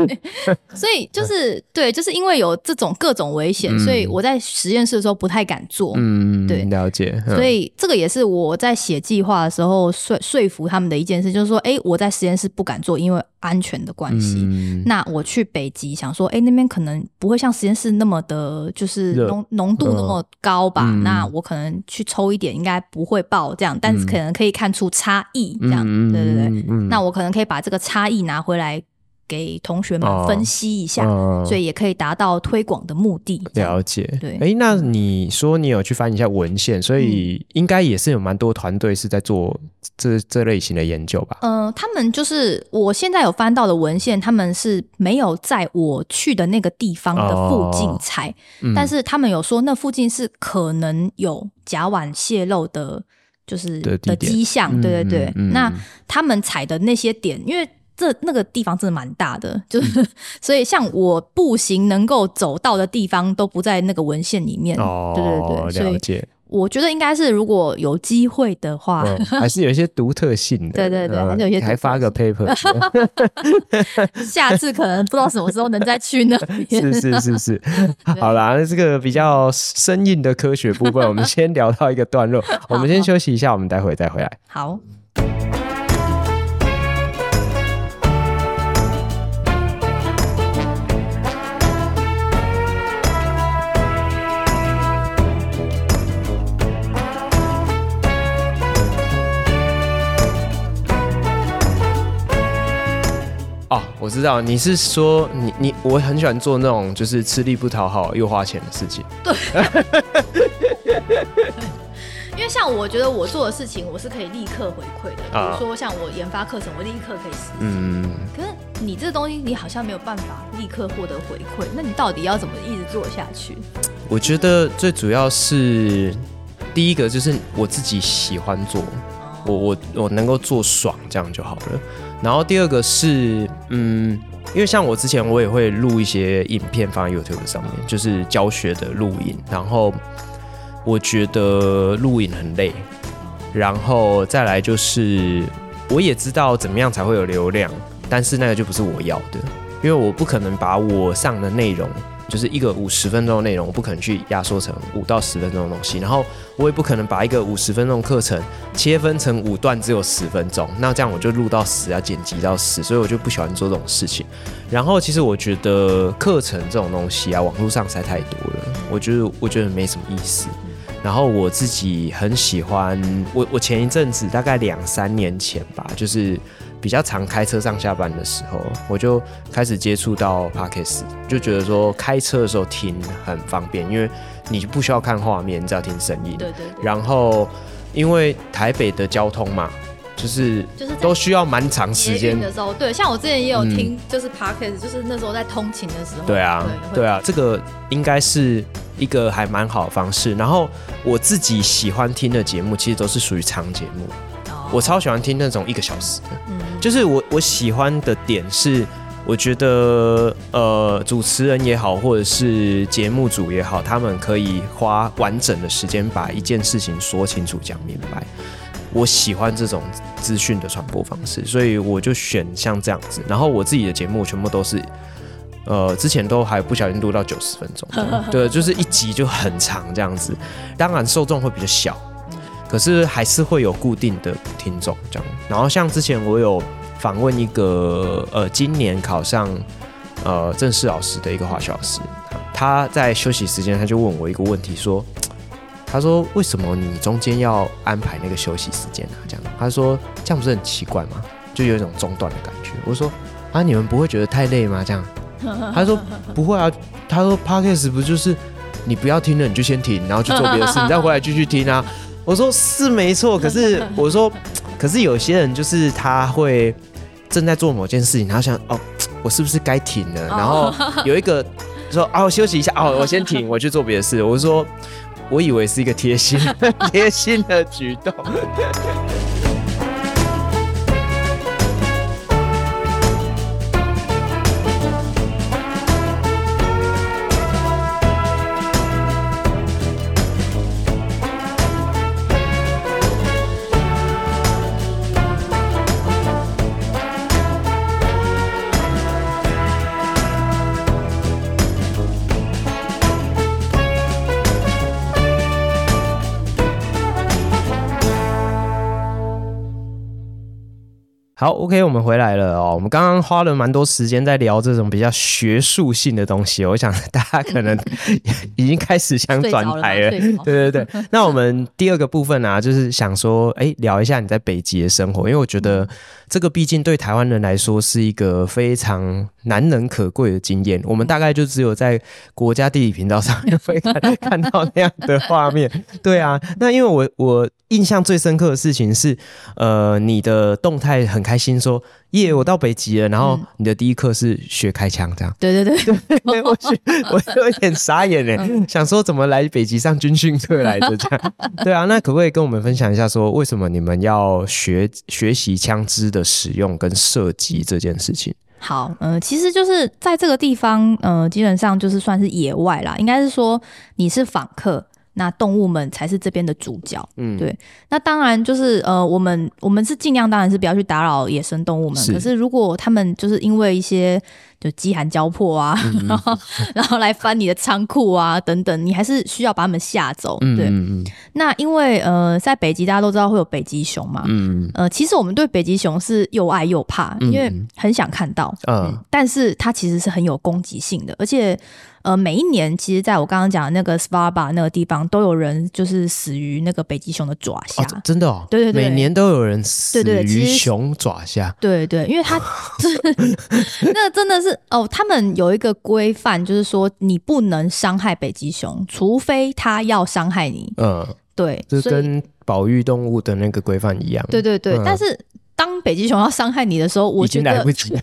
所以就是对，就是因为有这种各种危险，嗯、所以我在实验室的时候不太敢做。嗯，对，了解。所以这个也是我在写计划的时候说说服他们的一件事，就是说，哎，我在实验室不敢做，因为安全的关系。嗯、那我去北极，想说，哎，那边可能不会像实验室那么的，就是浓浓度那么高吧？嗯、那我可能去抽一点，应该不会爆这样，但是可能可以看。出差异，这样、嗯、对对对，嗯、那我可能可以把这个差异拿回来给同学们分析一下，哦、所以也可以达到推广的目的。了解，对。哎，那你说你有去翻一下文献，所以应该也是有蛮多团队是在做这这类型的研究吧？嗯、呃，他们就是我现在有翻到的文献，他们是没有在我去的那个地方的附近采，哦嗯、但是他们有说那附近是可能有甲烷泄漏的。就是的迹象，对对对。嗯嗯、那他们采的那些点，因为这那个地方真的蛮大的，就是、嗯、所以像我步行能够走到的地方都不在那个文献里面。哦，对对对，了解。我觉得应该是，如果有机会的话，哦、还是有一些独特性的。对对对，还有一些还发个 paper。下次可能不知道什么时候能再去那边。是是是是，好啦，那这个比较生硬的科学部分，我们先聊到一个段落。我们先休息一下，我们待会再回来。好。我知道你是说你你我很喜欢做那种就是吃力不讨好又花钱的事情。对，因为像我觉得我做的事情我是可以立刻回馈的，比如说像我研发课程，我立刻可以实现。嗯，可是你这个东西你好像没有办法立刻获得回馈，那你到底要怎么一直做下去？我觉得最主要是第一个就是我自己喜欢做，我我我能够做爽，这样就好了。然后第二个是，嗯，因为像我之前我也会录一些影片放在 YouTube 上面，就是教学的录影。然后我觉得录影很累，然后再来就是我也知道怎么样才会有流量，但是那个就不是我要的，因为我不可能把我上的内容。就是一个五十分钟的内容，我不可能去压缩成五到十分钟的东西，然后我也不可能把一个五十分钟课程切分成五段，只有十分钟，那这样我就录到十啊，剪辑到十，所以我就不喜欢做这种事情。然后其实我觉得课程这种东西啊，网络上实在太多了，我觉得我觉得没什么意思。然后我自己很喜欢，我我前一阵子大概两三年前吧，就是。比较常开车上下班的时候，我就开始接触到 Podcast，就觉得说开车的时候听很方便，因为你不需要看画面，你只要听声音。对对对。然后，因为台北的交通嘛，就是就是都需要蛮长时间的时候。对，像我之前也有听，就是嗯、就是那时候在通勤的时候。对啊，对，对啊，这个应该是一个还蛮好的方式。然后我自己喜欢听的节目，其实都是属于长节目。哦、我超喜欢听那种一个小时的。嗯。就是我我喜欢的点是，我觉得呃主持人也好，或者是节目组也好，他们可以花完整的时间把一件事情说清楚、讲明白。我喜欢这种资讯的传播方式，所以我就选像这样子。然后我自己的节目全部都是呃，之前都还不小心录到九十分钟，对，就是一集就很长这样子。当然受众会比较小，可是还是会有固定的听众这样。然后像之前我有访问一个呃，今年考上呃正式老师的一个化学老师，他在休息时间他就问我一个问题，说，他说为什么你中间要安排那个休息时间啊？这样，他说这样不是很奇怪吗？就有一种中断的感觉。我说啊，你们不会觉得太累吗？这样。他说不会啊，他说 Podcast 不就是你不要听了你就先停，然后去做别的事，你再回来继续听啊。我说是没错，可是 我说，可是有些人就是他会正在做某件事情，他想哦，我是不是该停了？然后有一个说啊，我休息一下哦，我先停，我去做别的事。我说我以为是一个贴心 贴心的举动。好，OK，我们回来了哦。我们刚刚花了蛮多时间在聊这种比较学术性的东西，我想 大家可能 已经开始想转台了。对对对，那我们第二个部分呢、啊，就是想说，哎，聊一下你在北极的生活，因为我觉得这个毕竟对台湾人来说是一个非常难能可贵的经验。我们大概就只有在国家地理频道上面会看看到那样的画面。对啊，那因为我我。印象最深刻的事情是，呃，你的动态很开心说，说耶，我到北极了。然后你的第一课是学开枪，这样。对对对，对我去，我有点傻眼哎，想说怎么来北极上军训课来的这样。对啊，那可不可以跟我们分享一下，说为什么你们要学学习枪支的使用跟射击这件事情？好，嗯、呃，其实就是在这个地方，呃，基本上就是算是野外啦，应该是说你是访客。那动物们才是这边的主角，嗯，对。那当然就是呃，我们我们是尽量当然是不要去打扰野生动物们。是。可是如果他们就是因为一些就饥寒交迫啊，嗯、然后 然后来翻你的仓库啊等等，你还是需要把他们吓走。对。嗯、那因为呃，在北极大家都知道会有北极熊嘛，嗯呃，其实我们对北极熊是又爱又怕，因为很想看到，嗯，嗯但是它其实是很有攻击性的，而且。呃，每一年，其实在我刚刚讲的那个 Svalbard 那个地方，都有人就是死于那个北极熊的爪下。哦、真的哦，对对对，每年都有人死于熊爪下。对，对对，因为他 那真的是哦，他们有一个规范，就是说你不能伤害北极熊，除非他要伤害你。嗯，对，就跟保育动物的那个规范一样。对对对，嗯、但是。当北极熊要伤害你的时候，我觉得来不及。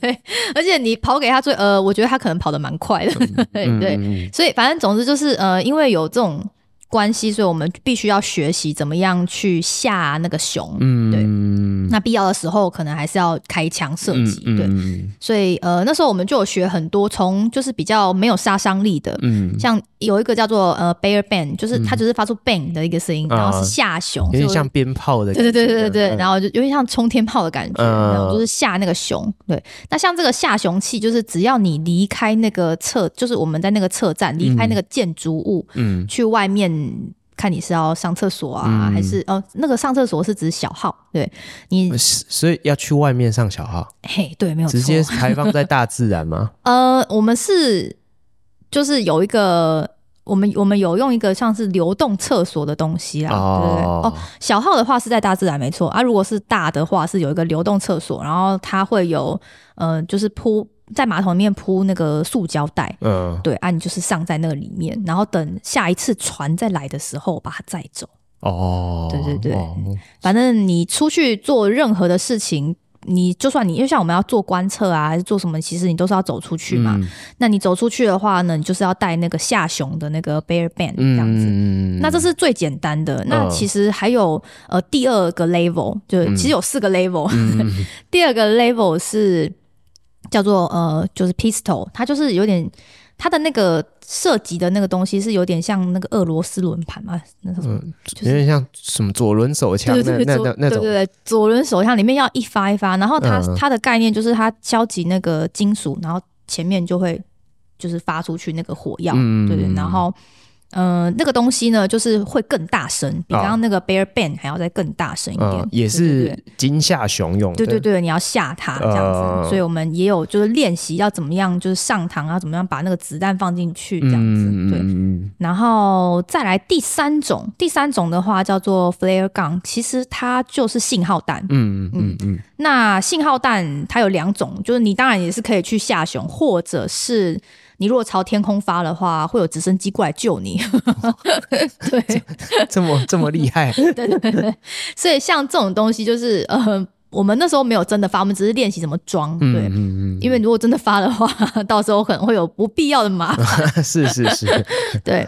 对，而且你跑给他追，呃，我觉得他可能跑得蛮快的。嗯、对，嗯、所以反正总之就是，呃，因为有这种关系，所以我们必须要学习怎么样去吓那个熊。嗯，对。那必要的时候，可能还是要开枪射击。嗯、对，嗯、所以呃，那时候我们就有学很多，从就是比较没有杀伤力的，嗯，像有一个叫做呃 bear bang，就是它就是发出 bang 的一个声音，嗯、然后是吓熊，有点像鞭炮的，对对对对对，嗯、然后就有点像冲天炮的感觉，嗯、然后就是吓那个熊。对，那像这个吓熊器，就是只要你离开那个侧，就是我们在那个车站离开那个建筑物，嗯，去外面。看你是要上厕所啊，嗯、还是哦？那个上厕所是指小号，对你，所以要去外面上小号。嘿，对，没有错，直接排放在大自然吗？呃，我们是就是有一个，我们我们有用一个像是流动厕所的东西啦，哦对哦，小号的话是在大自然没错啊，如果是大的话是有一个流动厕所，然后它会有呃，就是铺。在马桶里面铺那个塑胶袋，嗯，对，啊，你就是上在那个里面，然后等下一次船再来的时候把它载走。哦，对对对，哦、反正你出去做任何的事情，你就算你，因为像我们要做观测啊，还是做什么，其实你都是要走出去嘛。嗯、那你走出去的话呢，你就是要带那个下熊的那个 bear band 这样子。嗯、那这是最简单的。那其实还有呃第二个 level，就其实有四个 level。嗯、第二个 level 是。叫做呃，就是 pistol，它就是有点它的那个射击的那个东西是有点像那个俄罗斯轮盘嘛，那种、嗯就是、有点像什么左轮手枪，对对对，那那那种，对对对，左轮手枪里面要一发一发，然后它、嗯、它的概念就是它敲击那个金属，然后前面就会就是发出去那个火药，嗯、对对，然后。嗯、呃，那个东西呢，就是会更大声，比刚刚那个 Bear Band 还要再更大声一点，哦、也是惊吓熊用的。对对对，你要吓它这样子，呃、所以我们也有就是练习要怎么样，就是上膛啊，怎么样把那个子弹放进去这样子。嗯、对，然后再来第三种，第三种的话叫做 Flare Gun，其实它就是信号弹。嗯嗯嗯嗯。那信号弹它有两种，就是你当然也是可以去吓熊，或者是。你如果朝天空发的话，会有直升机过来救你。对，这么这么厉害。对对对，所以像这种东西，就是呃，我们那时候没有真的发，我们只是练习怎么装。对，嗯嗯嗯，因为如果真的发的话，到时候可能会有不必要的麻烦。是是是，对。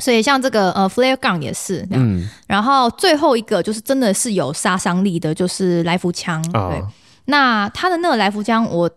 所以像这个呃，flare gun 也是。嗯。然后最后一个就是真的是有杀伤力的，就是来福枪。哦、对。那它的那个来福枪，我。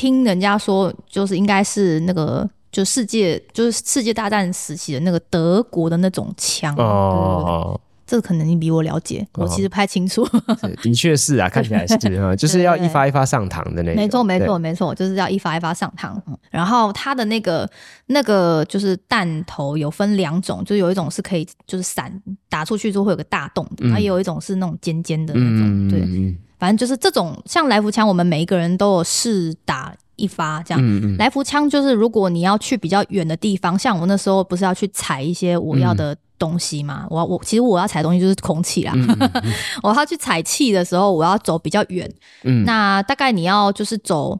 听人家说，就是应该是那个，就世界，就是世界大战时期的那个德国的那种枪。哦，这个可能你比我了解，哦、我其实不太清楚。的确是啊，看起来是啊，就是要一发一发上膛的那种。没错，没错，没错，就是要一发一发上膛。然后它的那个那个就是弹头有分两种，就有一种是可以就是散打出去之后会有个大洞的，还、嗯、有一种是那种尖尖的那种，嗯、对。反正就是这种像来福枪，我们每一个人都有试打一发这样。嗯嗯，来福枪就是如果你要去比较远的地方，像我那时候不是要去采一些我要的东西嘛？嗯、我我其实我要采东西就是空气啦。我要去采气的时候，我要走比较远。嗯，那大概你要就是走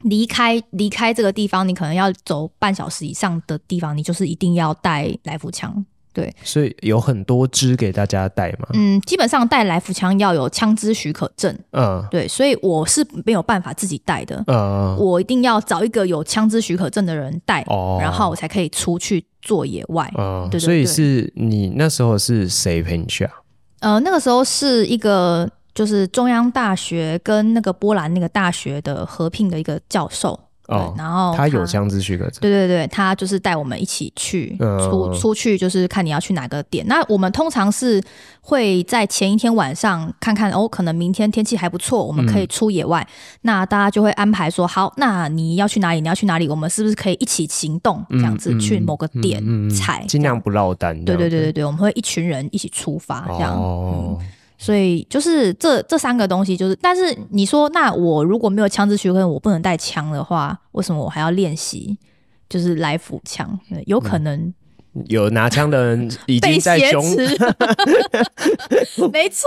离开离开这个地方，你可能要走半小时以上的地方，你就是一定要带来福枪。对，所以有很多支给大家带嘛。嗯，基本上带来福枪要有枪支许可证。嗯，对，所以我是没有办法自己带的。嗯，我一定要找一个有枪支许可证的人带，哦，然后我才可以出去做野外。嗯，对，对，对。所以是你那时候是谁陪你去啊？呃，那个时候是一个就是中央大学跟那个波兰那个大学的合聘的一个教授。哦，然后他，他有枪支许可证。对对对，他就是带我们一起去出、嗯、出去，就是看你要去哪个点。那我们通常是会在前一天晚上看看哦，可能明天天气还不错，我们可以出野外。嗯、那大家就会安排说，好，那你要去哪里？你要去哪里？我们是不是可以一起行动？这样子去某个点踩，尽、量不落单。对对对对对，我们会一群人一起出发，这样。所以就是这这三个东西，就是，但是你说，那我如果没有枪支许可，我不能带枪的话，为什么我还要练习？就是来福枪，有可能、嗯、有拿枪的人已经在凶。没错，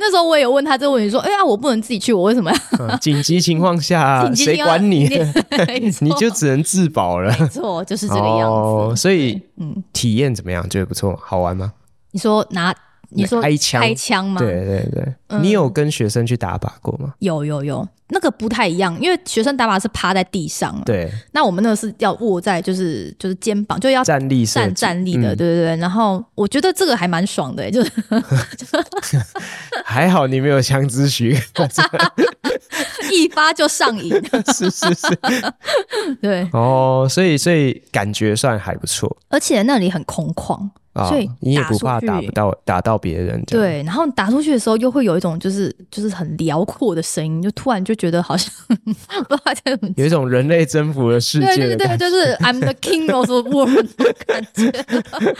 那时候我也有问他这个问题，说：“哎、欸、呀，我不能自己去，我为什么要？紧急情况下，谁管你？你就只能自保了。”没错，就是这个样子。哦、所以，嗯，体验怎么样？觉得不错，好玩吗？你说拿。你说开枪开枪吗？对对对，嗯、你有跟学生去打靶过吗？有有有，那个不太一样，因为学生打靶是趴在地上，对。那我们那个是要卧在，就是就是肩膀，就要站立站站立的，嗯、对对对。然后我觉得这个还蛮爽的，就是 还好你没有枪支许可，一发就上瘾，是是是，对。哦，所以所以感觉算还不错，而且那里很空旷。所以、哦、你也不怕打不到打到别人，对。然后打出去的时候，又会有一种就是就是很辽阔的声音，就突然就觉得好像 不知道在怎么，有一种人类征服了世界。对对对，就是 I'm the king of the world 的感觉。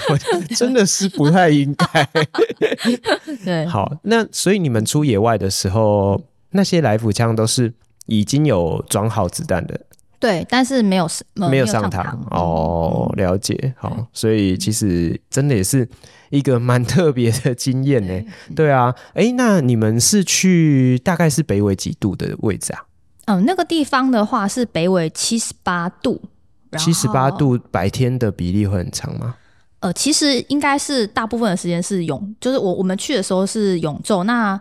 我真的是不太应该。对，好，那所以你们出野外的时候，那些来福枪都是已经有装好子弹的。对，但是没有没有上堂哦，了解。好，所以其实真的也是一个蛮特别的经验呢。对啊，哎，那你们是去大概是北纬几度的位置啊？嗯，那个地方的话是北纬七十八度。七十八度白天的比例会很长吗？呃，其实应该是大部分的时间是永，就是我我们去的时候是永昼。那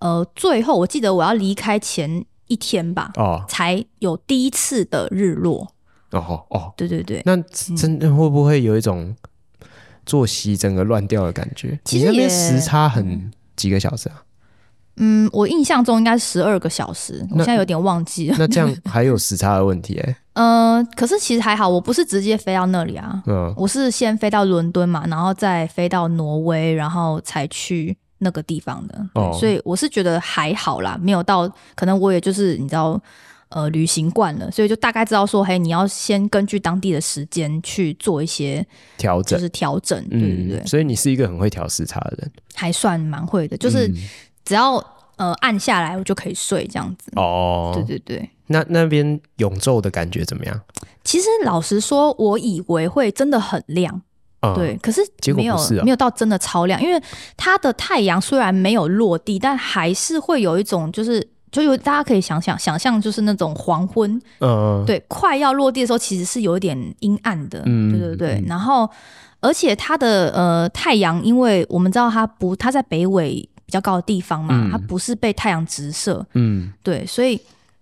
呃，最后我记得我要离开前。一天吧，哦，才有第一次的日落。哦哦，对对对，那真的会不会有一种作息整个乱掉的感觉？其实那边时差很几个小时啊？嗯，我印象中应该是十二个小时，我现在有点忘记了。那 这样还有时差的问题哎？嗯、呃，可是其实还好，我不是直接飞到那里啊，嗯，我是先飞到伦敦嘛，然后再飞到挪威，然后才去那个地方的。哦，所以我是觉得还好啦，没有到，可能我也就是你知道，呃，旅行惯了，所以就大概知道说，嘿，你要先根据当地的时间去做一些调整，就是调整，对对对、嗯。所以你是一个很会调时差的人，还算蛮会的，就是只要。呃，按下来我就可以睡这样子。哦，对对对。那那边永昼的感觉怎么样？其实老实说，我以为会真的很亮，嗯、对，可是没有没有到真的超亮，因为它的太阳虽然没有落地，但还是会有一种就是就有大家可以想想想象，就是那种黄昏，嗯，对，快要落地的时候其实是有一点阴暗的，嗯，对对对。嗯、然后而且它的呃太阳，因为我们知道它不，它在北纬。比较高的地方嘛，它不是被太阳直射，嗯，对，所以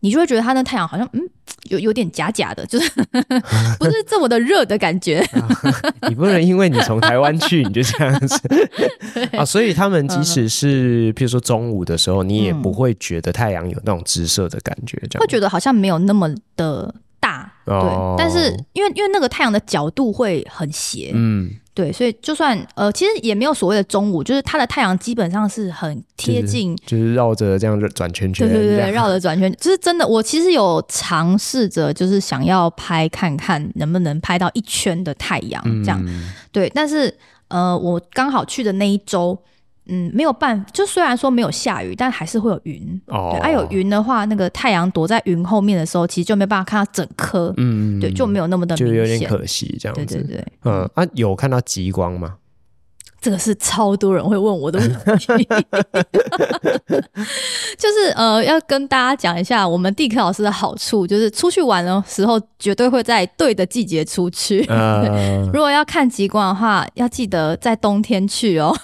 你就会觉得它那太阳好像嗯有有点假假的，就是 不是这么的热的感觉。啊、你不能因为你从台湾去你就这样子 啊，所以他们即使是譬如说中午的时候，你也不会觉得太阳有那种直射的感觉，这样、嗯、会觉得好像没有那么的大，对，哦、但是因为因为那个太阳的角度会很斜，嗯。对，所以就算呃，其实也没有所谓的中午，就是它的太阳基本上是很贴近，就是绕着这样转圈圈，对对对，绕着转圈，就是真的。我其实有尝试着，就是想要拍看看能不能拍到一圈的太阳这样，嗯、对。但是呃，我刚好去的那一周。嗯，没有办，就虽然说没有下雨，但还是会有云。哦，对，啊，有云的话，那个太阳躲在云后面的时候，其实就没办法看到整颗。嗯，对，就没有那么的明显，就有点可惜这样子。对对对，嗯，啊，有看到极光吗？这个是超多人会问我的问题，就是呃，要跟大家讲一下，我们地科老师的好处，就是出去玩的时候绝对会在对的季节出去。呃、如果要看极光的话，要记得在冬天去哦。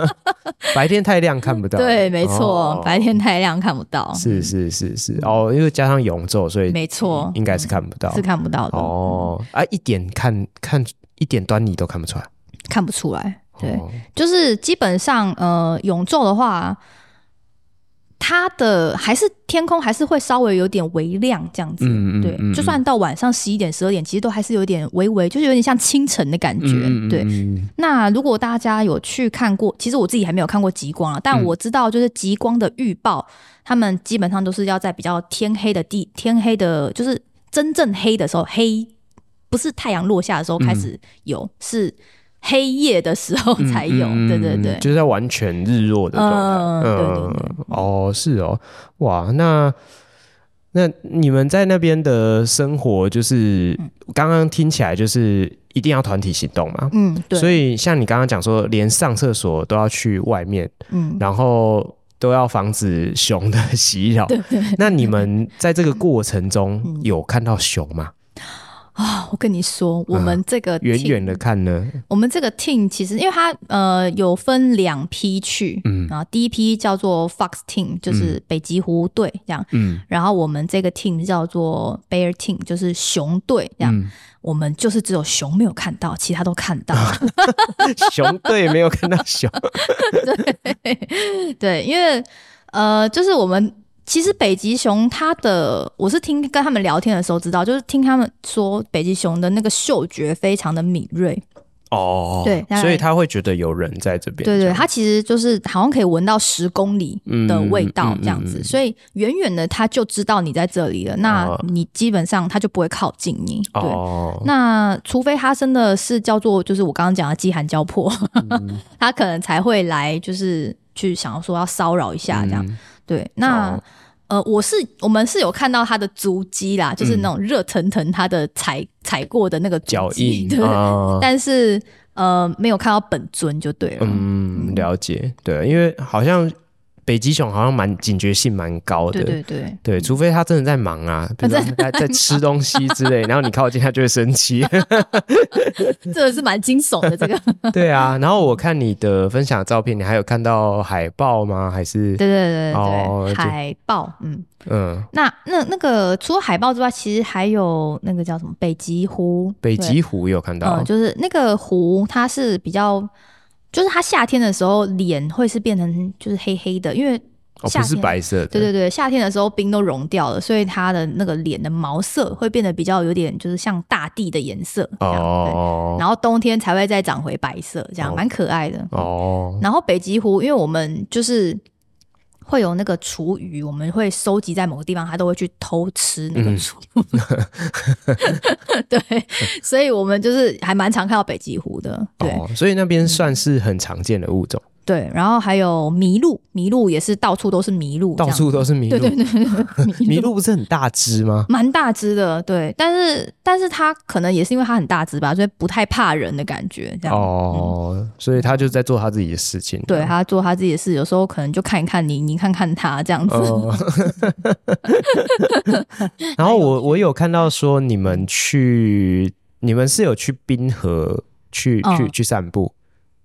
白天太亮看不到。对，没错，哦、白天太亮看不到。是是是是哦，因为加上永昼，所以没错，应该是看不到，是看不到的。哦，啊，一点看看一点端倪都看不出来，看不出来。对，就是基本上，呃，永昼的话，它的还是天空还是会稍微有点微亮这样子。嗯嗯。对，就算到晚上十一点、十二点，其实都还是有点微微，就是有点像清晨的感觉。对。那如果大家有去看过，其实我自己还没有看过极光啊，但我知道就是极光的预报，他们基本上都是要在比较天黑的地，天黑的，就是真正黑的时候，黑不是太阳落下的时候开始有，是。黑夜的时候才有，嗯、对对对，就是在完全日落的状态。嗯，对对对。哦，是哦，哇，那那你们在那边的生活，就是刚刚听起来就是一定要团体行动嘛？嗯，对。所以像你刚刚讲说，连上厕所都要去外面，嗯，然后都要防止熊的袭扰。对对。那你们在这个过程中有看到熊吗？啊、哦，我跟你说，我们这个远远的看呢，我们这个 team 其实因为它呃有分两批去，嗯，然后第一批叫做 Fox Team，就是北极狐队这样，嗯，然后我们这个 team 叫做 Bear Team，就是熊队这样，嗯、我们就是只有熊没有看到，其他都看到，熊队没有看到熊，对对，因为呃，就是我们。其实北极熊它的，我是听跟他们聊天的时候知道，就是听他们说北极熊的那个嗅觉非常的敏锐哦，对，所以他会觉得有人在这边。对对，他其实就是好像可以闻到十公里的味道这样子，嗯嗯嗯、所以远远的他就知道你在这里了。那你基本上他就不会靠近你。对，哦、那除非他真的是叫做就是我刚刚讲的饥寒交迫，嗯、他可能才会来就是去想要说要骚扰一下这样。嗯对，那、哦、呃，我是我们是有看到他的足迹啦，就是那种热腾腾他的踩踩过的那个脚印，对，哦、但是呃，没有看到本尊就对了。嗯，了解，对，因为好像。北极熊好像蛮警觉性蛮高的，对对对，对，除非它真的在忙啊，比如说在在吃东西之类，然后你靠近它就会生气，这个是蛮惊悚的这个。对啊，然后我看你的分享的照片，你还有看到海豹吗？还是？对对对对，哦，海豹，嗯。嗯，那那那个除了海豹之外，其实还有那个叫什么北极狐，北极狐有看到，嗯，就是那个狐，它是比较。就是它夏天的时候脸会是变成就是黑黑的，因为哦，不是白色的。对对对，夏天的时候冰都融掉了，所以它的那个脸的毛色会变得比较有点就是像大地的颜色这样。哦。然后冬天才会再长回白色，这样蛮、哦、可爱的。哦。然后北极狐，因为我们就是。会有那个厨余，我们会收集在某个地方，他都会去偷吃那个厨。嗯、对，所以我们就是还蛮常看到北极狐的。对，哦、所以那边算是很常见的物种。对，然后还有麋鹿，麋鹿也是到处都是麋鹿，到处都是麋鹿。对对对，麋鹿不是很大只吗？蛮大只的，对。但是，但是它可能也是因为它很大只吧，所以不太怕人的感觉。这样哦、嗯，所以他就在做他自己的事情。对，他做他自己的事，有时候可能就看一看你，你看看他这样子。哦、然后我我有看到说你们去，你们是有去冰河去、嗯、去去散步。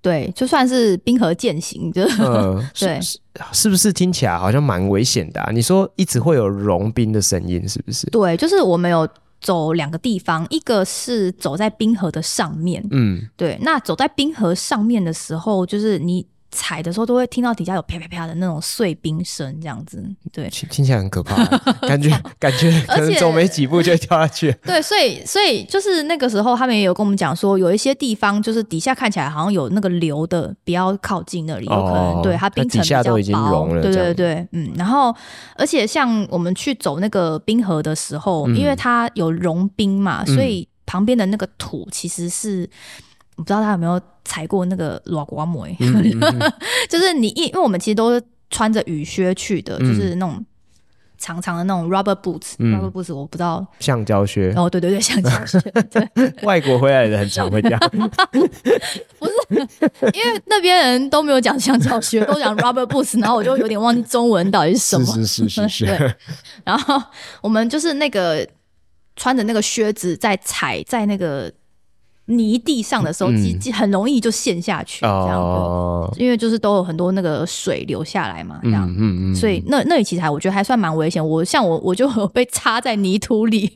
对，就算是冰河践行，就、呃、对是，是不是听起来好像蛮危险的啊？你说一直会有融冰的声音，是不是？对，就是我们有走两个地方，一个是走在冰河的上面，嗯，对，那走在冰河上面的时候，就是你。踩的时候都会听到底下有啪啪啪的那种碎冰声，这样子，对，听起来很可怕，感觉感觉 可能走没几步就会掉下去。对，所以所以就是那个时候，他们也有跟我们讲说，有一些地方就是底下看起来好像有那个流的，不要靠近那里，有可能、哦、对它冰层比较薄，底下都已经融了。对对对，嗯，然后而且像我们去走那个冰河的时候，嗯、因为它有融冰嘛，所以旁边的那个土其实是。我不知道他有没有踩过那个裸瓜膜，就是你一，因为我们其实都是穿着雨靴去的，嗯、就是那种长长的那种 rubber boots，rubber、嗯、rubber boots 我不知道。橡胶靴。哦，对对对，橡胶靴，对，外国回来的人很常会这样，不是，因为那边人都没有讲橡胶靴，都讲 rubber boots，然后我就有点忘记中文到底是什么，是是是是，然后我们就是那个穿着那个靴子在踩在那个。泥地上的时候，其实很容易就陷下去，这样、哦，因为就是都有很多那个水流下来嘛，这样，嗯嗯嗯、所以那那里其实还我觉得还算蛮危险。我像我我就有被插在泥土里，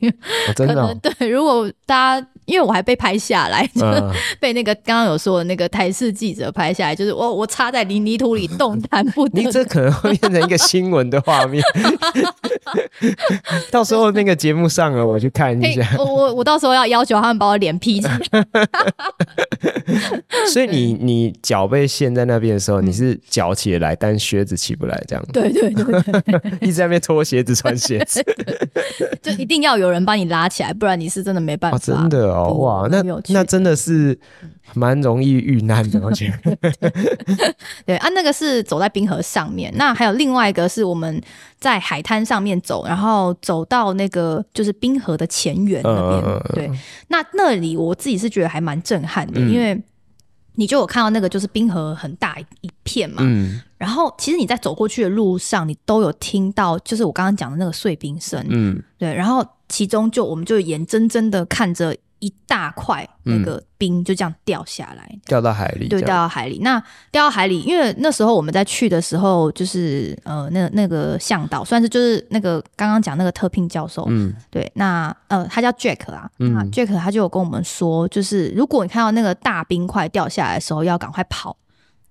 哦、真的、哦，对。如果大家因为我还被拍下来，嗯、被那个刚刚有说的那个台视记者拍下来，就是我我插在泥泥土里动弹不得。你这可能会变成一个新闻的画面，到时候那个节目上了，我去看一下。我我我到时候要要求他们把我脸 P 起来。所以你你脚被陷在那边的时候，你是脚起来，但靴子起不来，这样。对对对，对，一直在那边脱鞋子、穿鞋子，就一定要有人帮你拉起来，不然你是真的没办法。哦、真的哦，哇，那那真的是蛮容易遇难的，我觉得。对啊，那个是走在冰河上面，那还有另外一个是我们在海滩上面走，然后走到那个就是冰河的前缘那边、嗯。对，那那里我自己是觉得还蛮震撼的，嗯、因为你就有看到那个就是冰河很大一片嘛，嗯，然后其实你在走过去的路上，你都有听到就是我刚刚讲的那个碎冰声，嗯，对，然后其中就我们就眼睁睁的看着。一大块那个冰就这样掉下来，嗯、掉到海里。对，掉到海里。那掉到海里，因为那时候我们在去的时候，就是呃，那那个向导算是就是那个刚刚讲那个特聘教授，嗯，对。那呃，他叫 Jack 啊，嗯、那 Jack 他就有跟我们说，就是如果你看到那个大冰块掉下来的时候，要赶快跑。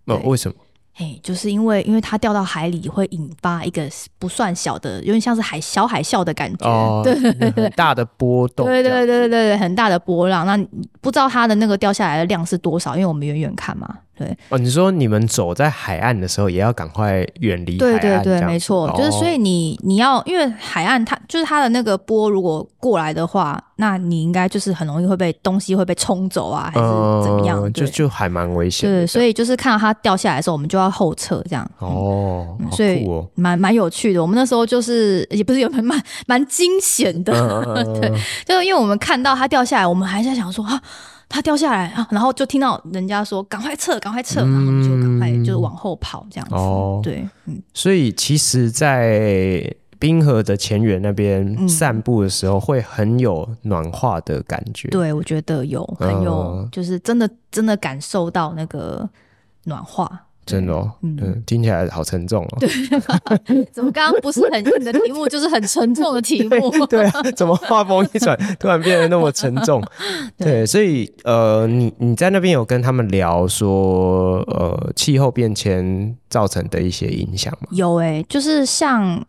哦，为什么？哎，就是因为因为它掉到海里会引发一个不算小的，有点像是海小海啸的感觉，哦、对对对，大的波动，对对对对对，很大的波浪。那不知道它的那个掉下来的量是多少？因为我们远远看嘛。对哦，你说你们走在海岸的时候，也要赶快远离海岸。对对对，没错，哦、就是所以你你要，因为海岸它就是它的那个波，如果过来的话，那你应该就是很容易会被东西会被冲走啊，还是怎么样？呃、就就还蛮危险。对，所以就是看到它掉下来的时候，我们就要后撤这样。哦，所以蛮蛮有趣的。我们那时候就是也不是有蛮蛮 蛮惊险的，呃、对，就是因为我们看到它掉下来，我们还在想说啊。它掉下来啊，然后就听到人家说：“赶快撤，赶快撤！”然后就赶快就是往后跑这样子。哦，对，嗯。所以其实，在冰河的前缘那边散步的时候，会很有暖化的感觉。对，我觉得有很有，就是真的真的感受到那个暖化。真的哦，嗯，听起来好沉重哦。对，怎么刚刚不是很硬的题目，就是很沉重的题目？对啊，怎么话锋一转，突然变得那么沉重？对，所以呃，你你在那边有跟他们聊说，呃，气候变迁造成的一些影响吗？有诶、欸，就是像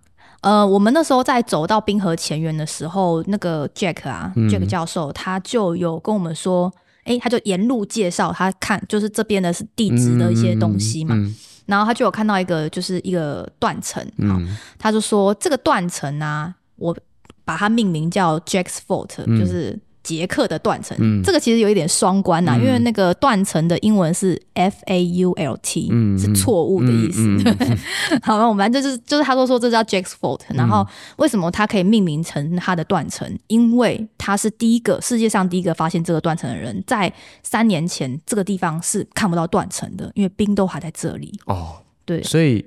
呃，我们那时候在走到冰河前缘的时候，那个 Jack 啊、嗯、，Jack 教授他就有跟我们说。哎、欸，他就沿路介绍他看，就是这边的是地质的一些东西嘛、嗯嗯，然后他就有看到一个，就是一个断层，好，他就说这个断层啊，我把它命名叫 Jack's Fault，、嗯、就是。杰克的断层、嗯，这个其实有一点双关呐、啊嗯，因为那个断层的英文是 F A U L T，、嗯、是错误的意思。好了，我们就是就是他说说这叫 Jack's Fault，、嗯、然后为什么他可以命名成他的断层？因为他是第一个世界上第一个发现这个断层的人，在三年前这个地方是看不到断层的，因为冰都还在这里。哦，对，所以。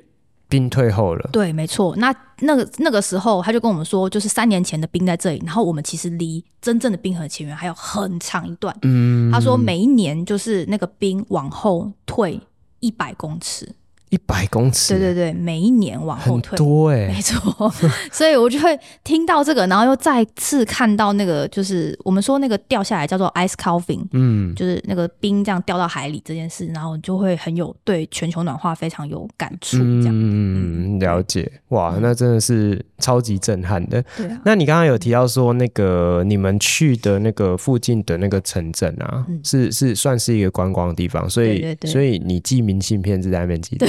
冰退后了，对，没错。那那个那个时候，他就跟我们说，就是三年前的兵在这里，然后我们其实离真正的冰河前缘还有很长一段。嗯，他说每一年就是那个冰往后退一百公尺。一百公尺，对对对，每一年往后退，很多哎、欸，没错，所以我就会听到这个，然后又再次看到那个，就是我们说那个掉下来叫做 ice calving，嗯，就是那个冰这样掉到海里这件事，然后就会很有对全球暖化非常有感触，这样，嗯，了解，哇，那真的是超级震撼的。对啊，那你刚刚有提到说那个你们去的那个附近的那个城镇啊，嗯、是是算是一个观光的地方，所以对对对，所以你寄明信片是在那边寄的。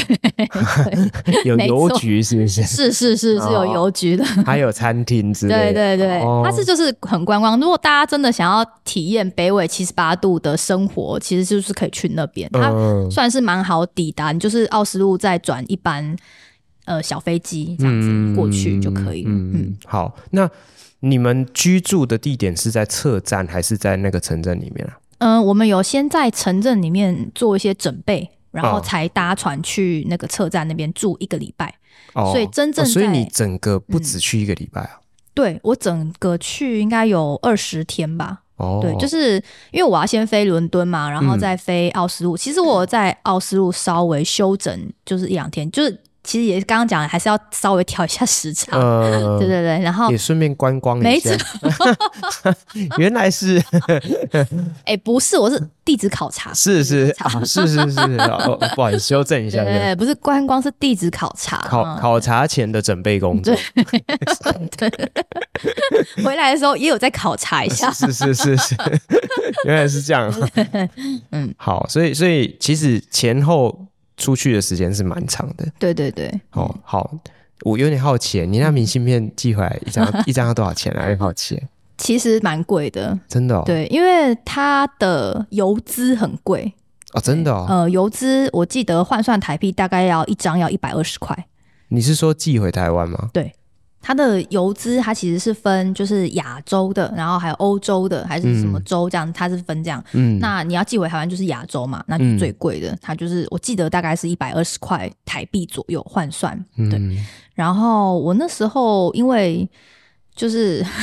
有邮局是不是？是是是是有邮局的，还有餐厅之类的。对对对，哦、它是就是很观光。如果大家真的想要体验北纬七十八度的生活，其实就是可以去那边。它算是蛮好抵达，你就是奥斯陆再转一班呃小飞机这样子过去就可以了。嗯，嗯好。那你们居住的地点是在策站还是在那个城镇里面啊？嗯、呃，我们有先在城镇里面做一些准备。然后才搭船去那个车站那边住一个礼拜，哦，所以真正、哦、所以你整个不止去一个礼拜啊？嗯、对，我整个去应该有二十天吧。哦，对，就是因为我要先飞伦敦嘛，然后再飞奥斯陆。嗯、其实我在奥斯陆稍微休整就是一两天，就是。其实也是刚刚讲的，还是要稍微调一下时差，呃、对对对，然后也顺便观光一下。没错，原来是，哎、欸，不是，我是地质考察，是是。啊，是是是，哦、不好意思，修正一下，对，对，对，不是观光，是地质考察，考考察前的准备工作，对，对。回来的时候也有再考察一下，是是是是，是，原来是这样，嗯，好，所以所以其实前后。出去的时间是蛮长的，对对对。哦，好，我有点好奇，你那明信片寄回来一张 一张要多少钱啊？有点好奇。其实蛮贵的，真的、哦。对，因为它的邮资很贵啊、哦，真的、哦。呃，邮资我记得换算台币大概要一张要一百二十块。你是说寄回台湾吗？对。它的游资，它其实是分，就是亚洲的，然后还有欧洲的，还是什么洲这样，嗯、它是分这样。嗯，那你要寄回台湾就是亚洲嘛，那就是最贵的、嗯，它就是我记得大概是一百二十块台币左右换算。对、嗯，然后我那时候因为就是。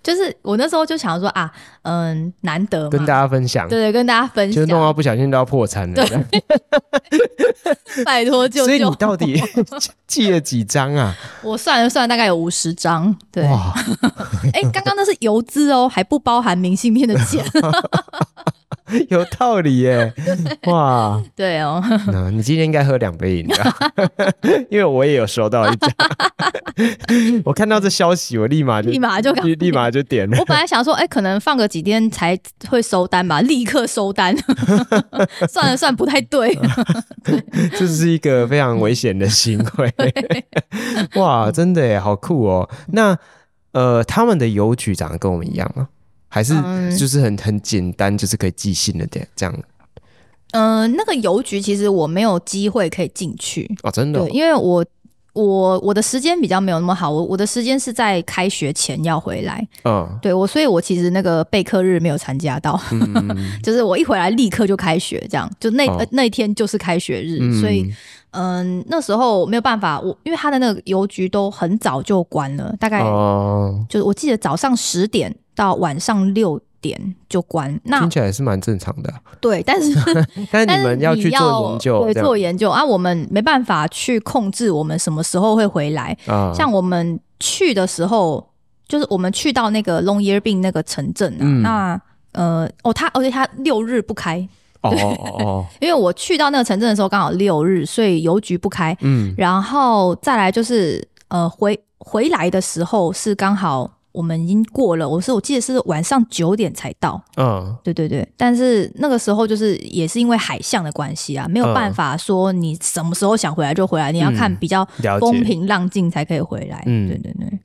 就是我那时候就想说啊，嗯，难得跟大家分享，对对，跟大家分享，就弄到不小心都要破产了。对，拜托救救！所以你到底寄了几张啊？我算了算，大概有五十张。对，哎，刚刚那是邮资哦，还不包含明信片的钱。有道理耶！哇，对哦，那你今天应该喝两杯饮料，因为我也有收到一张。我看到这消息，我立马就立马就立立马就点了。我本来想说，哎、欸，可能放个几天才会收单吧，立刻收单。算了算，不太对。这是一个非常危险的行为。哇，真的耶，好酷哦！那呃，他们的邮局长得跟我们一样吗？还是就是很很简单，就是可以寄信的点这样。嗯、呃，那个邮局其实我没有机会可以进去。哦，真的、哦，因为我我我的时间比较没有那么好，我我的时间是在开学前要回来。嗯，对我，所以我其实那个备课日没有参加到，嗯、就是我一回来立刻就开学，这样就那、哦、那一天就是开学日，嗯、所以嗯、呃，那时候没有办法，我因为他的那个邮局都很早就关了，大概就是我记得早上十点。到晚上六点点就关。那听起来是蛮正常的、啊。对，但是 但是你们要去做研究，对，做研究啊，我们没办法去控制我们什么时候会回来。啊、像我们去的时候，就是我们去到那个 Longyearbyen 那个城镇啊，嗯、那呃哦，他而且他六日不开。哦哦哦，因为我去到那个城镇的时候刚好六日，所以邮局不开。嗯，然后再来就是呃回回来的时候是刚好我们已经过了，我是我记得是晚上九点才到。嗯，对对对，但是那个时候就是也是因为海象的关系啊，没有办法说你什么时候想回来就回来，你要看比较风平浪静才可以回来。嗯，对对对。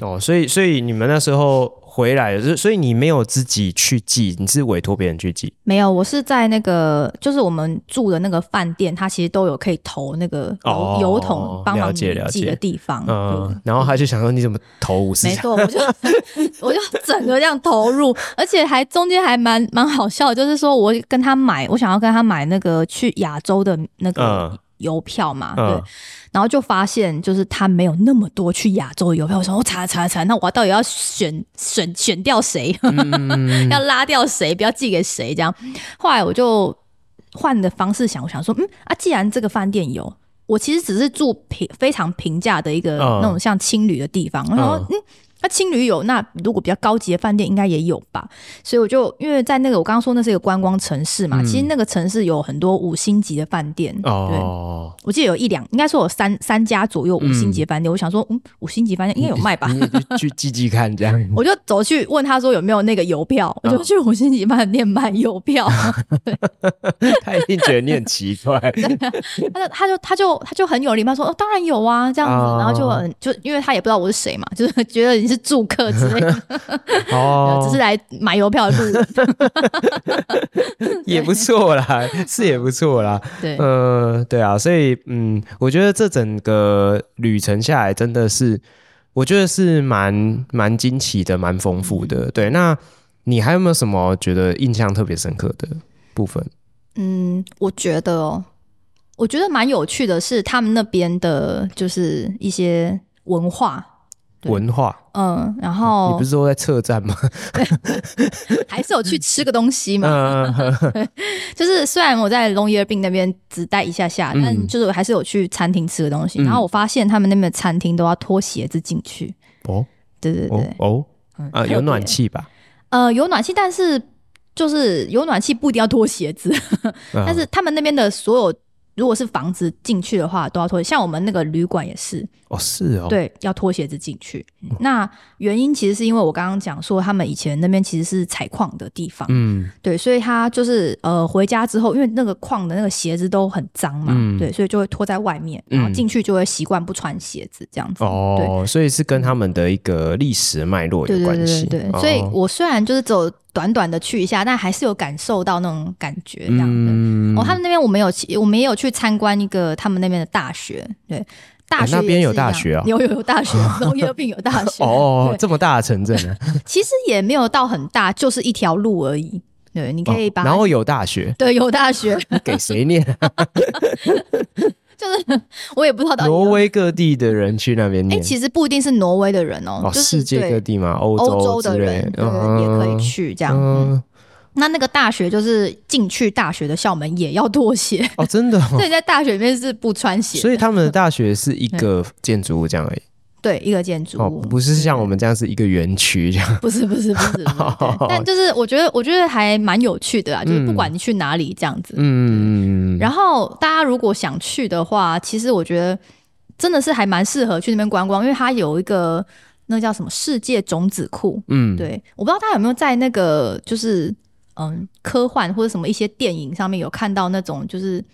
哦，所以所以你们那时候。回来是，所以你没有自己去寄，你是委托别人去寄？没有，我是在那个，就是我们住的那个饭店，他其实都有可以投那个邮邮筒帮忙寄的地方。嗯，然后他就想说，你怎么投五十？没错，我就 我就整个这样投入，而且还中间还蛮蛮好笑，就是说我跟他买，我想要跟他买那个去亚洲的那个。嗯邮票嘛，对，嗯、然后就发现就是他没有那么多去亚洲的邮票。我说我查查查，那我到底要选 选选掉谁？嗯、要拉掉谁？不要寄给谁？这样。后来我就换的方式想，我想说，嗯啊，既然这个饭店有，我其实只是住平非常平价的一个那种像青旅的地方。然后嗯。嗯那青旅有，那如果比较高级的饭店应该也有吧，所以我就因为在那个我刚刚说那是一个观光城市嘛，嗯、其实那个城市有很多五星级的饭店。哦，对，我记得有一两，应该说有三三家左右五星级饭店。嗯、我想说，嗯，五星级饭店应该有卖吧？去记记看这样。我就走去问他说有没有那个邮票，哦、我就去五星级饭店买邮票。他一定觉得你很奇怪。他就他就他就他就很有礼貌说，哦，当然有啊，这样子，哦、然后就很就因为他也不知道我是谁嘛，就是觉得。是住客之类的，哦，只是来买邮票的路人，也不错啦，是也不错啦，对，呃，对啊，所以，嗯，我觉得这整个旅程下来，真的是，我觉得是蛮蛮惊奇的，蛮丰富的。对，那你还有没有什么觉得印象特别深刻的部分？嗯，我觉得哦，我觉得蛮有趣的是，他们那边的，就是一些文化。文化，嗯，然后你不是说在车站吗？还是有去吃个东西嘛？就是虽然我在 Longyearbyen 那边只待一下下，但就是还是有去餐厅吃个东西。然后我发现他们那边的餐厅都要脱鞋子进去。哦，对对对，哦，啊，有暖气吧？呃，有暖气，但是就是有暖气不一定要脱鞋子。但是他们那边的所有。如果是房子进去的话，都要脱鞋。像我们那个旅馆也是哦，是哦，对，要脱鞋子进去。嗯、那原因其实是因为我刚刚讲说，他们以前那边其实是采矿的地方，嗯，对，所以他就是呃回家之后，因为那个矿的那个鞋子都很脏嘛，嗯、对，所以就会脱在外面，然后进去就会习惯不穿鞋子这样子。哦，对，所以是跟他们的一个历史脉络有关系。对对对对对，哦、所以我虽然就是走。短短的去一下，但还是有感受到那种感觉这样的。嗯、哦，他们那边我们有，我们也有去参观一个他们那边的大学。对，大学、欸、那边有大学啊，有有有大学，农业病有大学。哦，对这么大的城镇呢？其实也没有到很大，就是一条路而已。对，你可以把、哦。然后有大学。对，有大学。给谁念？就是我也不知道，挪威各地的人去那边念。哎，其实不一定是挪威的人哦，就是世界各地嘛，欧洲的人也可以去这样。那那个大学就是进去大学的校门也要脱鞋哦，真的。所以在大学里面是不穿鞋，所以他们的大学是一个建筑物这样而已。对，一个建筑物，不是像我们这样是一个园区这样。不是，不是，不是。但就是我觉得，我觉得还蛮有趣的啊，就是不管你去哪里这样子。嗯。然后大家如果想去的话，其实我觉得真的是还蛮适合去那边观光，因为它有一个那叫什么世界种子库。嗯。对，我不知道大家有没有在那个就是嗯科幻或者什么一些电影上面有看到那种就是。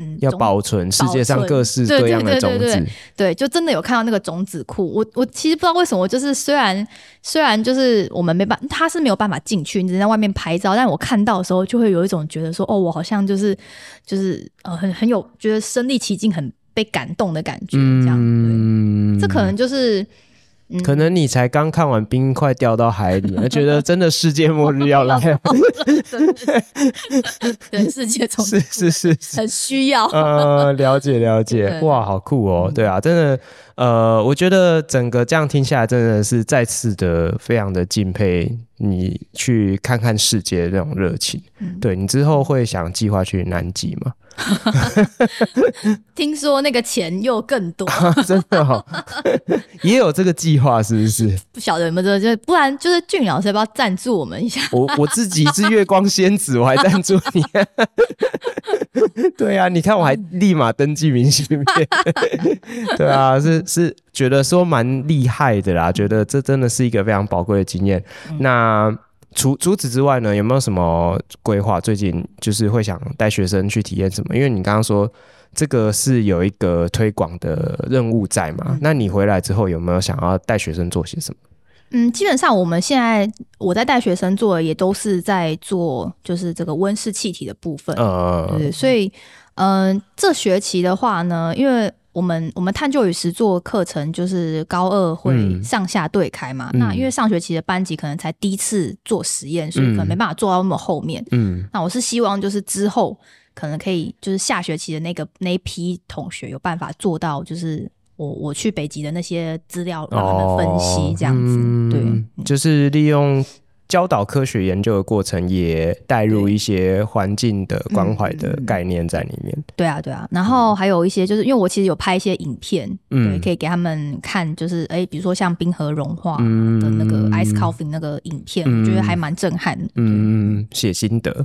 嗯，要保存世界上各式各样的种子，对，对，对，对，对，对，就真的有看到那个种子库。我我其实不知道为什么，就是虽然虽然就是我们没办，他是没有办法进去，你只能在外面拍照。但我看到的时候，就会有一种觉得说，哦，我好像就是就是呃，很很有觉得身临其境，很被感动的感觉，这样。嗯，这可能就是嗯、可能你才刚看完冰块掉到海里，觉得真的世界末日要来了。对，世界从 是是是，是，很需要。呃，了解了解，哇，好酷哦！对啊，真的，呃，我觉得整个这样听下来，真的是再次的非常的敬佩你去看看世界的那种热情。嗯、对，你之后会想计划去南极吗？听说那个钱又更多，真的哦，也有这个计划，是不是？不晓得有没有这个，就不然就是俊老师要不要赞助我们一下？我我自己是月光仙子，我还赞助你。对啊，你看我还立马登记明信片。对啊，是是觉得说蛮厉害的啦，觉得这真的是一个非常宝贵的经验。嗯、那。除除此之外呢，有没有什么规划？最近就是会想带学生去体验什么？因为你刚刚说这个是有一个推广的任务在嘛？嗯、那你回来之后有没有想要带学生做些什么？嗯，基本上我们现在我在带学生做的也都是在做，就是这个温室气体的部分。嗯，对，所以嗯、呃，这学期的话呢，因为我们我们探究与实作课程就是高二会上下对开嘛，嗯、那因为上学期的班级可能才第一次做实验，嗯、所以可能没办法做到那么后面。嗯，那我是希望就是之后可能可以就是下学期的那个那一批同学有办法做到，就是我我去北极的那些资料让他们分析这样子，哦嗯、对，就是利用。教导科学研究的过程，也带入一些环境的关怀的概念在里面。对啊，对啊。然后还有一些，就是因为我其实有拍一些影片，嗯，对，可以给他们看，就是哎，比如说像冰河融化的那个 ice calving 那个影片，我觉得还蛮震撼的。嗯，写心得，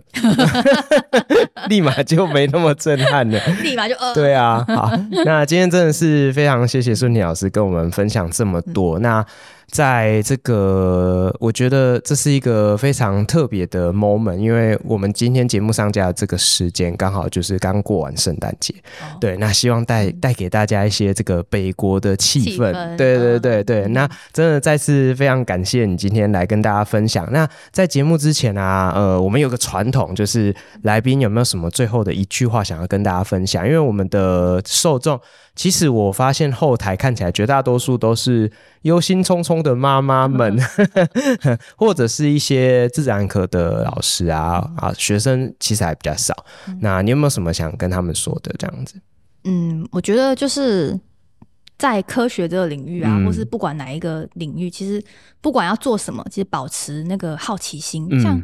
立马就没那么震撼了，立马就呃，对啊。好，那今天真的是非常谢谢顺婷老师跟我们分享这么多。那在这个，我觉得这是一个非常特别的 moment，因为我们今天节目上架的这个时间刚好就是刚过完圣诞节，哦、对，那希望带带给大家一些这个北国的气氛，对对对对，嗯、那真的再次非常感谢你今天来跟大家分享。那在节目之前啊，呃，我们有个传统，就是来宾有没有什么最后的一句话想要跟大家分享？因为我们的受众。其实我发现后台看起来绝大多数都是忧心忡忡的妈妈们，或者是一些自然科的老师啊啊，学生其实还比较少。那你有没有什么想跟他们说的这样子？嗯，我觉得就是在科学这个领域啊，或是不管哪一个领域，其实不管要做什么，其实保持那个好奇心，像。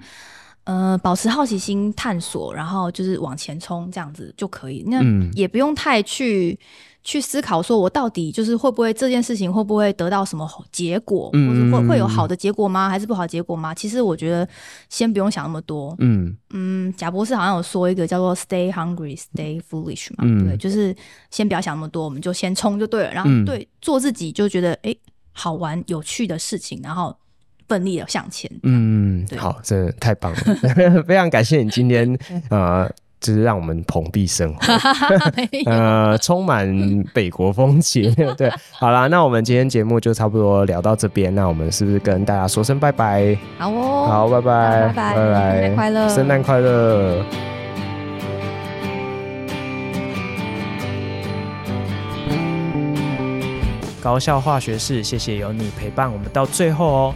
呃，保持好奇心，探索，然后就是往前冲，这样子就可以。那也不用太去去思考，说我到底就是会不会这件事情会不会得到什么结果，嗯、或者会会有好的结果吗？还是不好结果吗？其实我觉得先不用想那么多。嗯嗯，贾博士好像有说一个叫做 “stay hungry, stay foolish” 嘛，嗯、对，就是先不要想那么多，我们就先冲就对了。然后对做自己就觉得哎好玩有趣的事情，然后。奋力的向前。嗯，好，真的太棒了，非常感谢你今天 呃，就是让我们蓬荜生辉，呃，充满北国风情。对，好啦，那我们今天节目就差不多聊到这边，那我们是不是跟大家说声拜拜？好哦，好，拜拜，拜拜，拜拜，圣诞快乐，圣诞快乐。高校化学室，谢谢有你陪伴我们到最后哦。